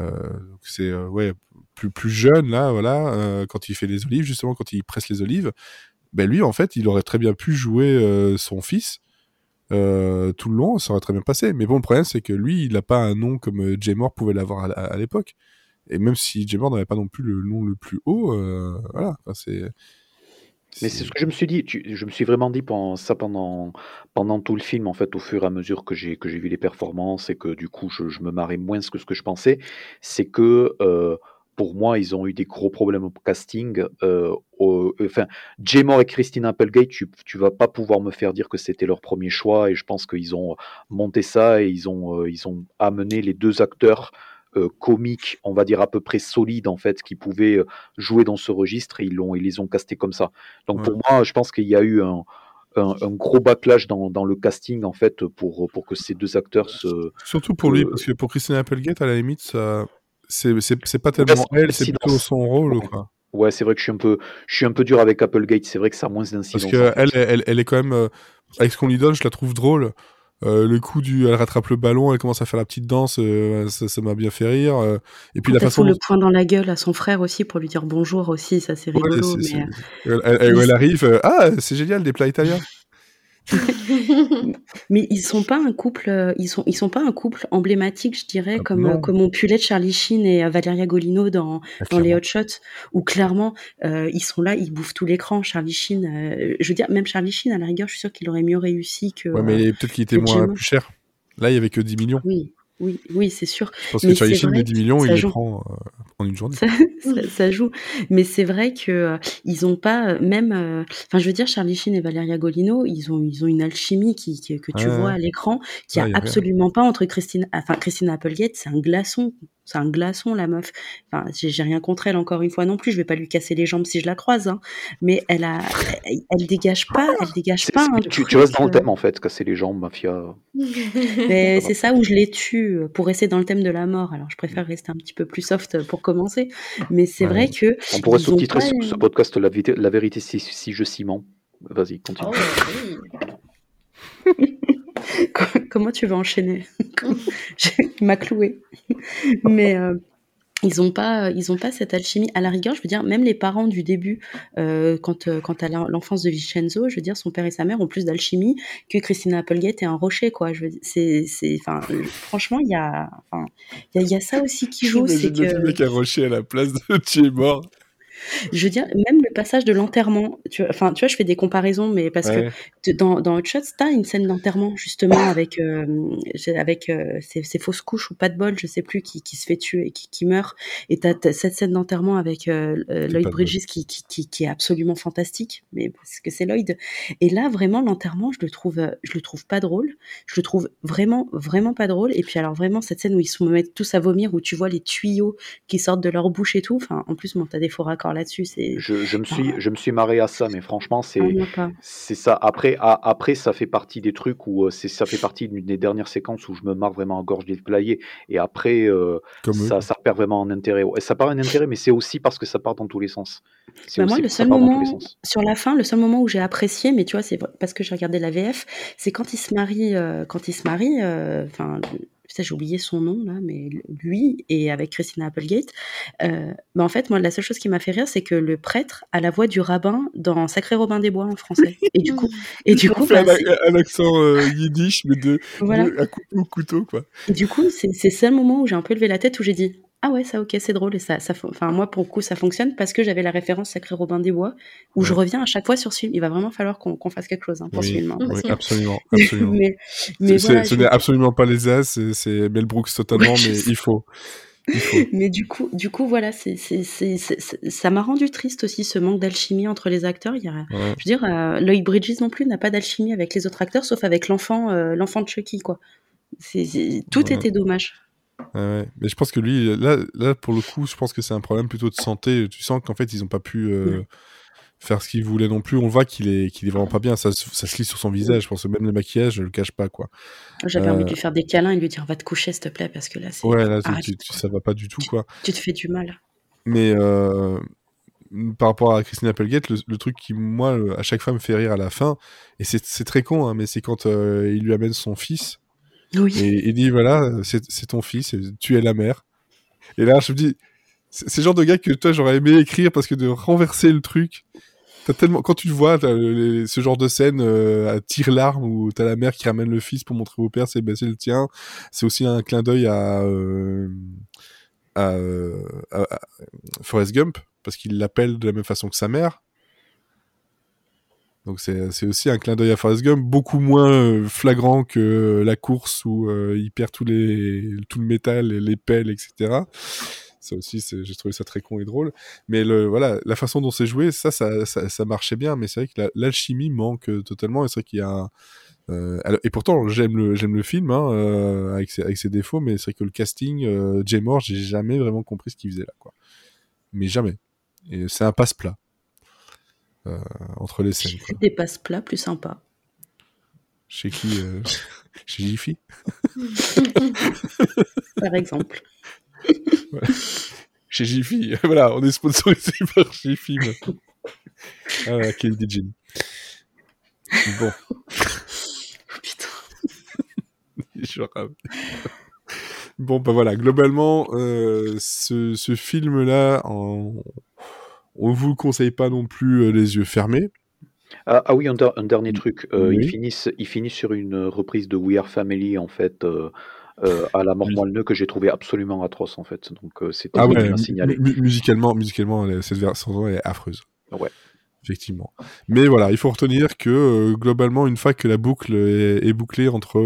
euh, c'est ouais plus plus jeune là, voilà, quand il fait les olives, justement quand il presse les olives, ben lui en fait, il aurait très bien pu jouer son fils. Euh, tout le long, ça aurait très bien passé. Mais bon, le problème, c'est que lui, il n'a pas un nom comme Jay Moore pouvait l'avoir à, l'époque. Et même si Jay Moore n'avait pas non plus le nom le plus haut, euh, voilà, c'est mais c'est ce que je me suis dit. je me suis vraiment dit pendant ça pendant pendant tout le film en fait, au fur et à mesure que j'ai que j'ai vu les performances et que du coup je, je me marrais moins que ce que je pensais, c'est que euh, pour moi ils ont eu des gros problèmes au casting. Euh, enfin, Jamor et Christina Applegate, tu tu vas pas pouvoir me faire dire que c'était leur premier choix et je pense qu'ils ont monté ça et ils ont euh, ils ont amené les deux acteurs euh, comiques, on va dire à peu près solides en fait, qui pouvaient euh, jouer dans ce registre et ils, l'ont, ils les ont castés comme ça. Donc pour moi, je pense qu'il y a eu un, un, gros backlash dans, dans, le casting en fait pour, pour que ces deux acteurs se. Surtout pour lui, parce que pour Christina Applegate, à la limite, ça, c'est, c'est, pas tellement elle, c'est plutôt son rôle. Quoi. Ouais, c'est vrai que je suis un peu, je suis un peu dur avec Applegate. C'est vrai que ça a moins d'incidence. Parce qu'elle, elle, elle, est quand même, euh, avec ce qu'on lui donne, je la trouve drôle. Euh, le coup du, elle rattrape le ballon, elle commence à faire la petite danse, euh, ça m'a bien fait rire. Euh. et puis la façon. le point dans la gueule à son frère aussi pour lui dire bonjour aussi, ça c'est rigolo. mais... Elle, elle, arrive, ah c'est génial des plats italiens. mais ils sont pas un couple, euh, ils sont, ils sont pas un couple emblématique, je dirais, ah, comme, euh, comme on pu l'être Charlie Sheen et euh, Valeria Golino dans, ah, dans les Hot Shots, où clairement, ils sont là, ils bouffent tout l'écran. Charlie Sheen, je veux dire, même Charlie Sheen, à la rigueur, je suis sûr qu'il aurait mieux réussi que. Ouais, mais peut-être qu'il était moins plus cher. Là, il y avait que 10 millions. Oui. Oui, oui, c'est sûr. Parce que Charlie Sheen, les 10 millions, il les prend euh, en une journée. Ça, joue. Mais c'est vrai que euh, ils ont pas, euh, même, enfin, je veux dire, Charlie Sheen et Valeria Golino, ils ont, ils ont une alchimie qui, que tu vois à l'écran, qui a, absolument pas entre Christine, enfin, Christine Applegate, c'est un glaçon c'est un glaçon la meuf. Enfin, j'ai rien contre elle encore une fois non plus. Je vais pas lui casser les jambes si je la croise, hein. mais elle a, elle, dégage pas, elle dégage pas. tu, tu, restes dans le thème en fait, casser les jambes, mafia. mais c'est ça où je les tue pour rester dans le thème de la mort. Alors je préfère rester un petit peu plus soft pour commencer, mais c'est vrai que on pourrait sous-titrer ce, podcast la, la vérité si, si je ciment. Vas-y, continue. Oh, Comment tu vas enchaîner? Il m'a cloué. Mais euh, ils n'ont pas, ils ont pas cette alchimie. À la rigueur, je veux dire, même les parents du début, euh, quand, euh, quand à l'enfance de Vincenzo, je veux dire, son père et sa mère ont plus d'alchimie que Christina Applegate et un rocher, quoi. Je c'est, c'est, enfin, franchement, il y a, il y, a ça aussi qui joue. C'est que. Le mec un rocher à la place de tu es mort. Je veux dire, même le passage de l'enterrement, tu enfin, tu vois, je fais des comparaisons, mais parce que dans, dans Hot Shots, t'as une scène d'enterrement, justement, avec, euh, avec euh, ces, fausses couches ou pas de bol, je sais plus, qui, qui se fait tuer et qui, qui meurt. Et t'as as cette scène d'enterrement avec euh, Lloyd Bridges qui, qui, qui, est absolument fantastique, mais parce que c'est Lloyd. Et là, vraiment, l'enterrement, je le trouve, je le trouve pas drôle. Je le trouve vraiment, vraiment pas drôle. Et puis, alors, vraiment, cette scène où ils se mettent tous à vomir, où tu vois les tuyaux qui sortent de leur bouche et tout. Enfin, en plus, bon, t'as des faux raccords là-dessus. C'est... Je, je, me suis, je me suis marré à ça, mais franchement, c'est, c'est ça. Après, après, ça fait partie des trucs où euh, c'est, ça fait partie d'une des dernières séquences où je me marre vraiment en gorge déployée. Et après, euh, ça, ça perd vraiment en intérêt. Ça part en intérêt, mais c'est aussi parce que ça part dans tous les sens. Bah moi, le seul moment, sur la fin, le seul moment où j'ai apprécié, mais tu vois, c'est parce que j'ai regardé la VF, c'est quand il se marie, euh, quand il se marie, enfin, j'ai oublié son nom là, mais lui et avec Christina Applegate. Euh, bah, en fait, moi, la seule chose qui m'a fait rire, c'est que le prêtre a la voix du rabbin dans Sacré Robin des Bois en français. Et du coup, et du coup, bah, un, accent euh, yiddish, mais de, voilà. à couteau, couteau, quoi. Et du coup, c'est c'est le moment où j'ai un peu levé la tête, où j'ai dit ah ouais, ça ok, c'est drôle et ça, ça, enfin moi pour le coup ça fonctionne parce que j'avais la référence Sacré Robin des Bois où je reviens à chaque fois sur ce film. Il va vraiment falloir qu'on fasse quelque chose hein, pour ce film. Hein, oui, absolument, absolument. mais, mais voilà, ce n'est absolument pas les as, c'est Mel Brooks totalement, mais il faut. Il faut. mais du coup, du coup, voilà, c'est, ça m'a rendu triste aussi ce manque d'alchimie entre les acteurs. Il y a, Je veux dire, euh, Lloyd Bridges non plus n'a pas d'alchimie avec les autres acteurs, sauf avec l'enfant, euh, l'enfant de Chucky, quoi. tout était dommage. Ouais, mais je pense que lui, là, là, pour le coup, je pense que c'est un problème plutôt de santé. Tu sens qu'en fait, ils n'ont pas pu euh, faire ce qu'ils voulaient non plus. On voit qu'il est, qu'il est vraiment pas bien. Ça, ça se lit sur son visage. Je pense que même le maquillage, je le cache pas, quoi. J'avais envie de lui euh, faire des câlins et lui dire va te coucher, s'il te plaît, parce que là, c'est. Ouais, là, ça va pas du tout, quoi. Tu te fais du mal. Mais euh, par rapport à Christine Applegate, le, truc qui, moi, à chaque fois me fait rire à la fin, et c'est très con, hein, mais c'est quand il lui amène son fils et il dit voilà, c'est ton fils, tu es la mère. Et là, je me dis, c'est le genre de gars que toi, j'aurais aimé écrire parce que de renverser le truc. As tellement... Quand tu vois, ce genre de scène euh, à tire-larme où t'as la mère qui ramène le fils pour montrer au père, c'est ben, le tien. C'est aussi un clin d'œil à, euh, à, à, Forrest Gump parce qu'il l'appelle de la même façon que sa mère. Donc c'est aussi un clin d'œil à Forrest Gump, beaucoup moins euh, flagrant que la course où euh, il perd tous les, tout le métal, les pelles, etc. Ça aussi, j'ai trouvé ça très con et drôle. Mais le, voilà, la façon dont c'est joué, ça, ça, ça, marchait bien. Mais c'est vrai que l'alchimie manque euh, totalement. Et c'est vrai qu'il y a et pourtant, j'aime le, j'aime le film hein, avec, ses, avec ses défauts, mais c'est vrai que le casting, euh, Jay Moore, j'ai jamais vraiment compris ce qu'il faisait là, quoi. Mais jamais. Et c'est un passe-plat. Euh, entre les scènes. Des passe-plats plus sympas. Chez qui euh, Chez Jiffy Par exemple. Chez Jiffy, voilà, on est sponsorisé par Jiffy. ah, quel DJ. Bon. Putain. Je Bon, bah voilà, globalement, euh, ce, ce film-là, en, on vous le conseille pas non plus euh, les yeux fermés. Ah, ah oui, un, dernier truc. Euh, ils, finissent, ils finissent sur une reprise de We Are Family, en fait, euh, à la mort moelle que j'ai trouvé absolument atroce, en fait. Donc, c'était ah ouais, signalé. musicalement, musicalement, cette version est affreuse. Ouais. Effectivement. Mais voilà, il faut retenir que globalement, une fois que la boucle est, bouclée entre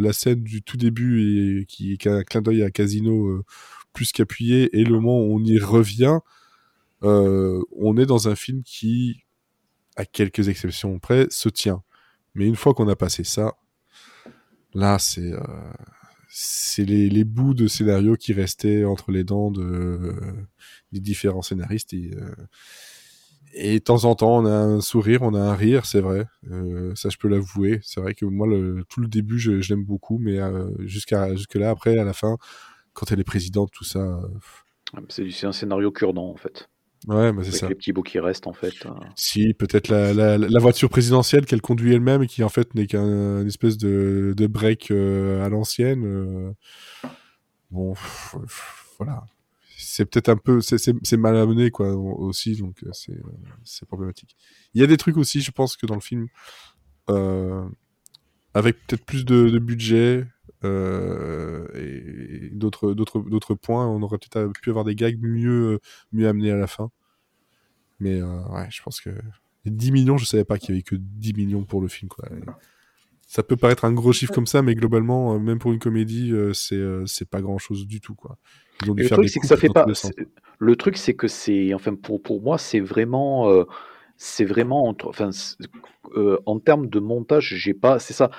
la scène du tout début et qui est un clin d'œil à Casino plus qu'appuyé et le moment où on y revient, euh, on est dans un film qui, à quelques exceptions près, se tient. Mais une fois qu'on a passé ça, là, c'est euh, les, bouts de scénario qui restaient entre les dents de, des différents scénaristes. Et, euh, et, de temps en temps, on a un sourire, on a un rire, c'est vrai. ça, je peux l'avouer. C'est vrai que moi, tout le début, je, l'aime beaucoup, mais jusqu'à jusque là, après, à la fin, quand elle est présidente, tout ça. c'est un scénario cure-dent, en fait. Ouais, mais c'est ça. les petits bouts qui restent, en fait. Hein. Si, peut-être la, la, la, voiture présidentielle qu'elle conduit elle-même et qui, en fait, n'est qu'un espèce de, de break euh, à l'ancienne. Euh. Bon, voilà. C'est peut-être un peu. C'est mal amené, quoi, aussi, donc euh, c'est problématique. Il y a des trucs aussi, je pense, que dans le film, avec peut-être plus de, de budget, euh, et d'autres d'autres d'autres points on aurait peut-être pu avoir des gags mieux mieux amenés à la fin. Mais euh, ouais je pense que 10 millions je savais pas qu'il y avait que 10 millions pour le film quoi. Ça peut paraître un gros chiffre comme ça mais globalement euh, même pour une comédie c'est c'est pas grand chose du tout quoi. Le truc c'est que ça fait pas le truc c'est que c'est enfin pour pour moi c'est vraiment c'est vraiment enfin en termes de montage j'ai pas c'est ça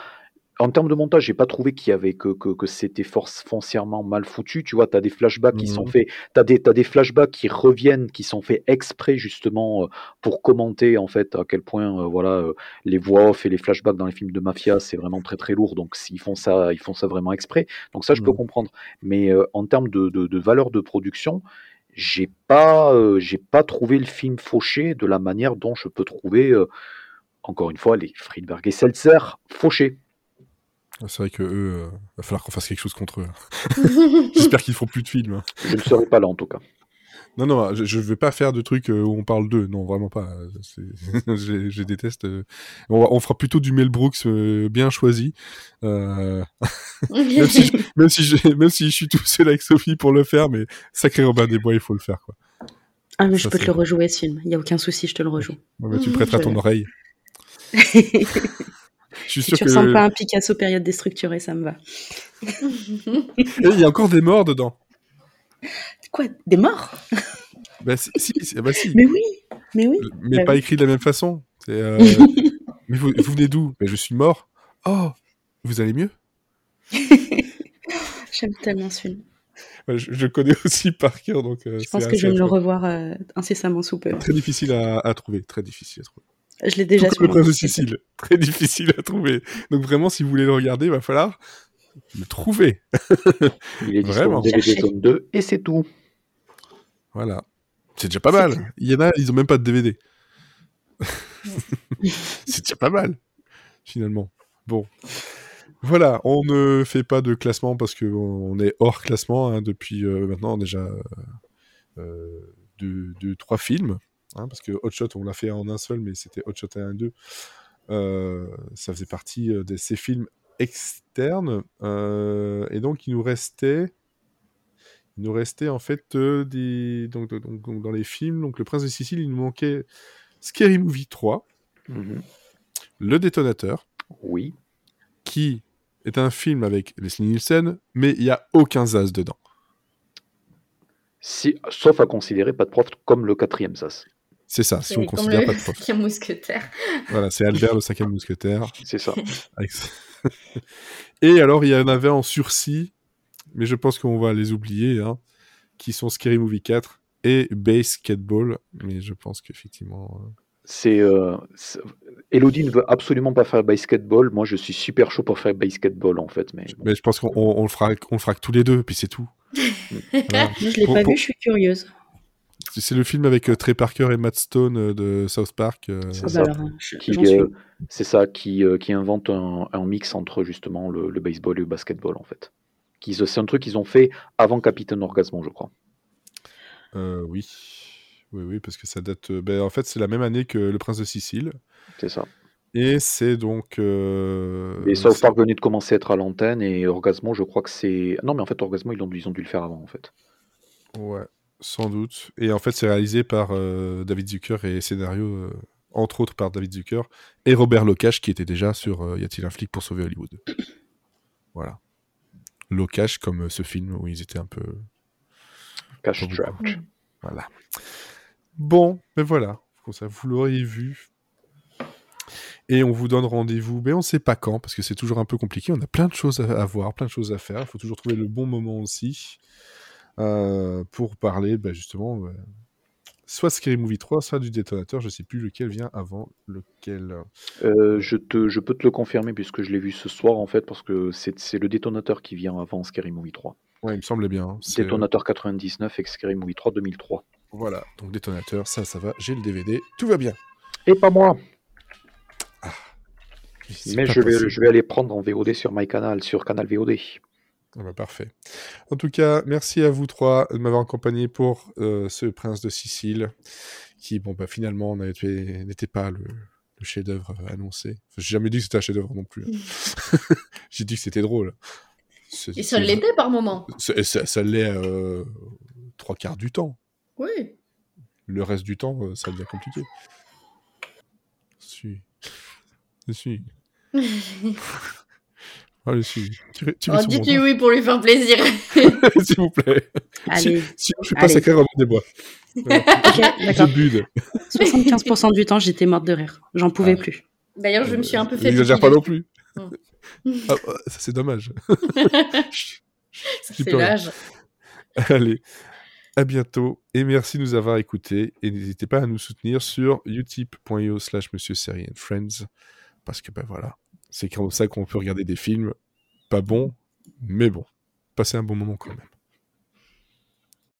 en termes de montage, j'ai pas trouvé qu'il y avait que, que, que c'était foncièrement mal foutu. Tu vois, tu as des flashbacks qui sont mmh faits, tu as des, as des flashbacks qui reviennent, qui sont faits exprès justement euh, pour commenter en fait à quel point euh, voilà euh, les voix off et les flashbacks dans les films de mafia c'est vraiment très très lourd. Donc s'ils font ça, ils font ça vraiment exprès. Donc ça, je peux mmh. comprendre. Mais en termes de, de, de, valeur de production, j'ai pas, j'ai pas trouvé le film fauché de la manière dont je peux trouver, encore une fois, les Friedberg et Seltzer fauchés. C'est vrai que eux, euh, va falloir qu'on fasse quelque chose contre eux. J'espère qu'ils feront plus de films. hein. Je ne serai pas là en tout cas. Non, non, je, je vais pas faire de trucs euh, où on parle d'eux. Non, vraiment pas. Je, je déteste. euh. On, fera plutôt du Mel Brooks euh, bien choisi. Euh, même, si je, même, si je, même si je suis tout seul avec Sophie pour le faire, mais sacré Robin des Bois, il faut le faire. Quoi. Ah, mais Ça, je peux te le rejouer ce film. Il y a aucun souci, je te le rejoue. Ouais, bah, tu prêteras ton oreille. Je suis si sûr tu que. ressembles pas à un Picasso période déstructurée, ça me va. Il y a encore des morts dedans. Quoi Des morts? Bah si, si, si, bah, si. Mais oui, mais oui. mais Bah pas oui. écrit de la même façon. Euh, mais vous, vous venez d'où? Mais Je suis mort. Oh, vous allez mieux? J'aime tellement ce film. Je, je connais aussi par cœur, donc. euh, Je pense que je vais me le revoir euh, incessamment sous peu. Très difficile à, à trouver, très difficile à trouver. Je l'ai déjà Tout comme le prince de. Sicile, très difficile à trouver. Donc vraiment, si vous voulez le regarder, il va falloir le trouver. Il est Vraiment. en DVD tome 2 et c'est tout. Voilà. C'est déjà pas mal. Il y en a, ils ont même pas de DVD. c'est déjà pas mal, finalement. Bon. Voilà, on ne fait pas de classement parce qu'on est hors classement hein, depuis euh, maintenant déjà euh, deux, deux, trois films. Hein, parce que Hot Shot, on l'a fait en un seul, mais c'était Hot Shot 1 et 2. Euh, ça faisait partie euh, de ces films externes. euh, et donc, il nous restait il nous restait en fait euh, des donc, donc- donc, dans les films donc le prince de Sicile il nous manquait Scary Movie 3 Mhm. le détonateur Oui. qui est un film avec Leslie Nielsen mais il y a aucun Zaz dedans Si, sauf à considérer pas de prof comme le quatrième sas. C'est ça si on considère le pas de prof cinquième mousquetaire. voilà c'est Albert le cinquième mousquetaire C'est ça. et alors il y en avait en sursis mais je pense qu'on va les oublier hein, qui sont Scary Movie 4 et Basketball mais je pense qu'effectivement euh, C'est euh, c'est- Elodie ne veut absolument pas faire basketball. Moi, je suis super chaud pour faire basketball en fait. Mais bon. Mais je pense qu'on on- on le fera, on le fera que tous les deux, puis c'est tout. Voilà. Je l'ai Pour- pas pour- vu, je suis curieuse. C'est le film avec euh, Trey Parker et Matt Stone euh, de South Park. euh, C'est ça. qui, euh, c'est ça qui, euh, qui invente un, un mix entre justement le, le baseball et le basketball en fait. Qui- C'est un truc qu'ils ont fait avant Capitaine Orgasmo, je crois. euh, oui. Oui, oui, parce que ça date. euh, ben, en fait, c'est la même année que Le Prince de Sicile. C'est ça. Et c'est donc. euh, Et South Park venait de commencer à être à l'antenne et Orgasmo, je crois que c'est. Non, mais en fait, Orgasmo, ils ont, ils ont dû le faire avant en fait. Ouais, sans doute. Et en fait, c'est réalisé par euh, David Zucker et scénario, euh, entre autres, par David Zucker et Robert Locash, qui était déjà sur euh, Y a-t-il un flic pour sauver Hollywood Voilà. Locash, comme ce film où ils étaient un peu. Cash Pas beaucoup. Trap. Voilà. Bon, ben voilà. Comme ça, vous l'auriez vu. Et on vous donne rendez-vous, mais on ne sait pas quand, parce que c'est toujours un peu compliqué. On a plein de choses à, à voir, plein de choses à faire. Il faut toujours trouver le bon moment aussi euh, pour parler, ben, justement, euh, soit Scary Movie 3, soit du détonateur. Je ne sais plus lequel vient avant lequel. Euh, je, te, je peux te le confirmer puisque je l'ai vu ce soir en fait, parce que c'est c'est le détonateur qui vient avant Scary Movie 3. Ouais, il me semblait bien. hein. Détonateur 99 et Scary Movie 3 2003. Voilà, donc détonateur, ça, ça va. J'ai le DVD, tout va bien. Et pas moi C'est Mais je vais, je vais aller prendre en VOD sur MyCanal, sur Canal VOD. Ah bah, parfait. En tout cas, merci à vous trois de m'avoir accompagné pour euh, ce Prince de Sicile, qui, bon, bah, finalement, n'était pas le, le chef-d'œuvre annoncé. Enfin, J'ai jamais dit que c'était un chef-d'œuvre non plus. hein. J'ai dit que c'était drôle. Et ça l'était par moment. c'est- Ça, ça l'est euh, trois quarts du temps. Oui. Le reste du temps, euh, ça devient compliqué. Si. Si. Allez, si. Tirez, tirez Oh, Dites-lui oui pour lui faire plaisir. S'il vous plaît. Allez, Sinon, je suis pas sacré Robin des Bois. Voilà. ok, d'accord. Je bude. 75% du temps, j'étais morte de rire. J'en pouvais Ah. plus. D'ailleurs, je me suis un peu fait. N'exagère pas non plus. Ah, ça, c'est dommage. C'est l'âge. Allez, à bientôt et merci de nous avoir écoutés. Et n'hésitez pas à nous soutenir sur utip.io slash monsieur série and friends. Parce que, ben voilà, c'est comme ça qu'on peut regarder des films pas bons, mais bon. Passer un bon moment quand même.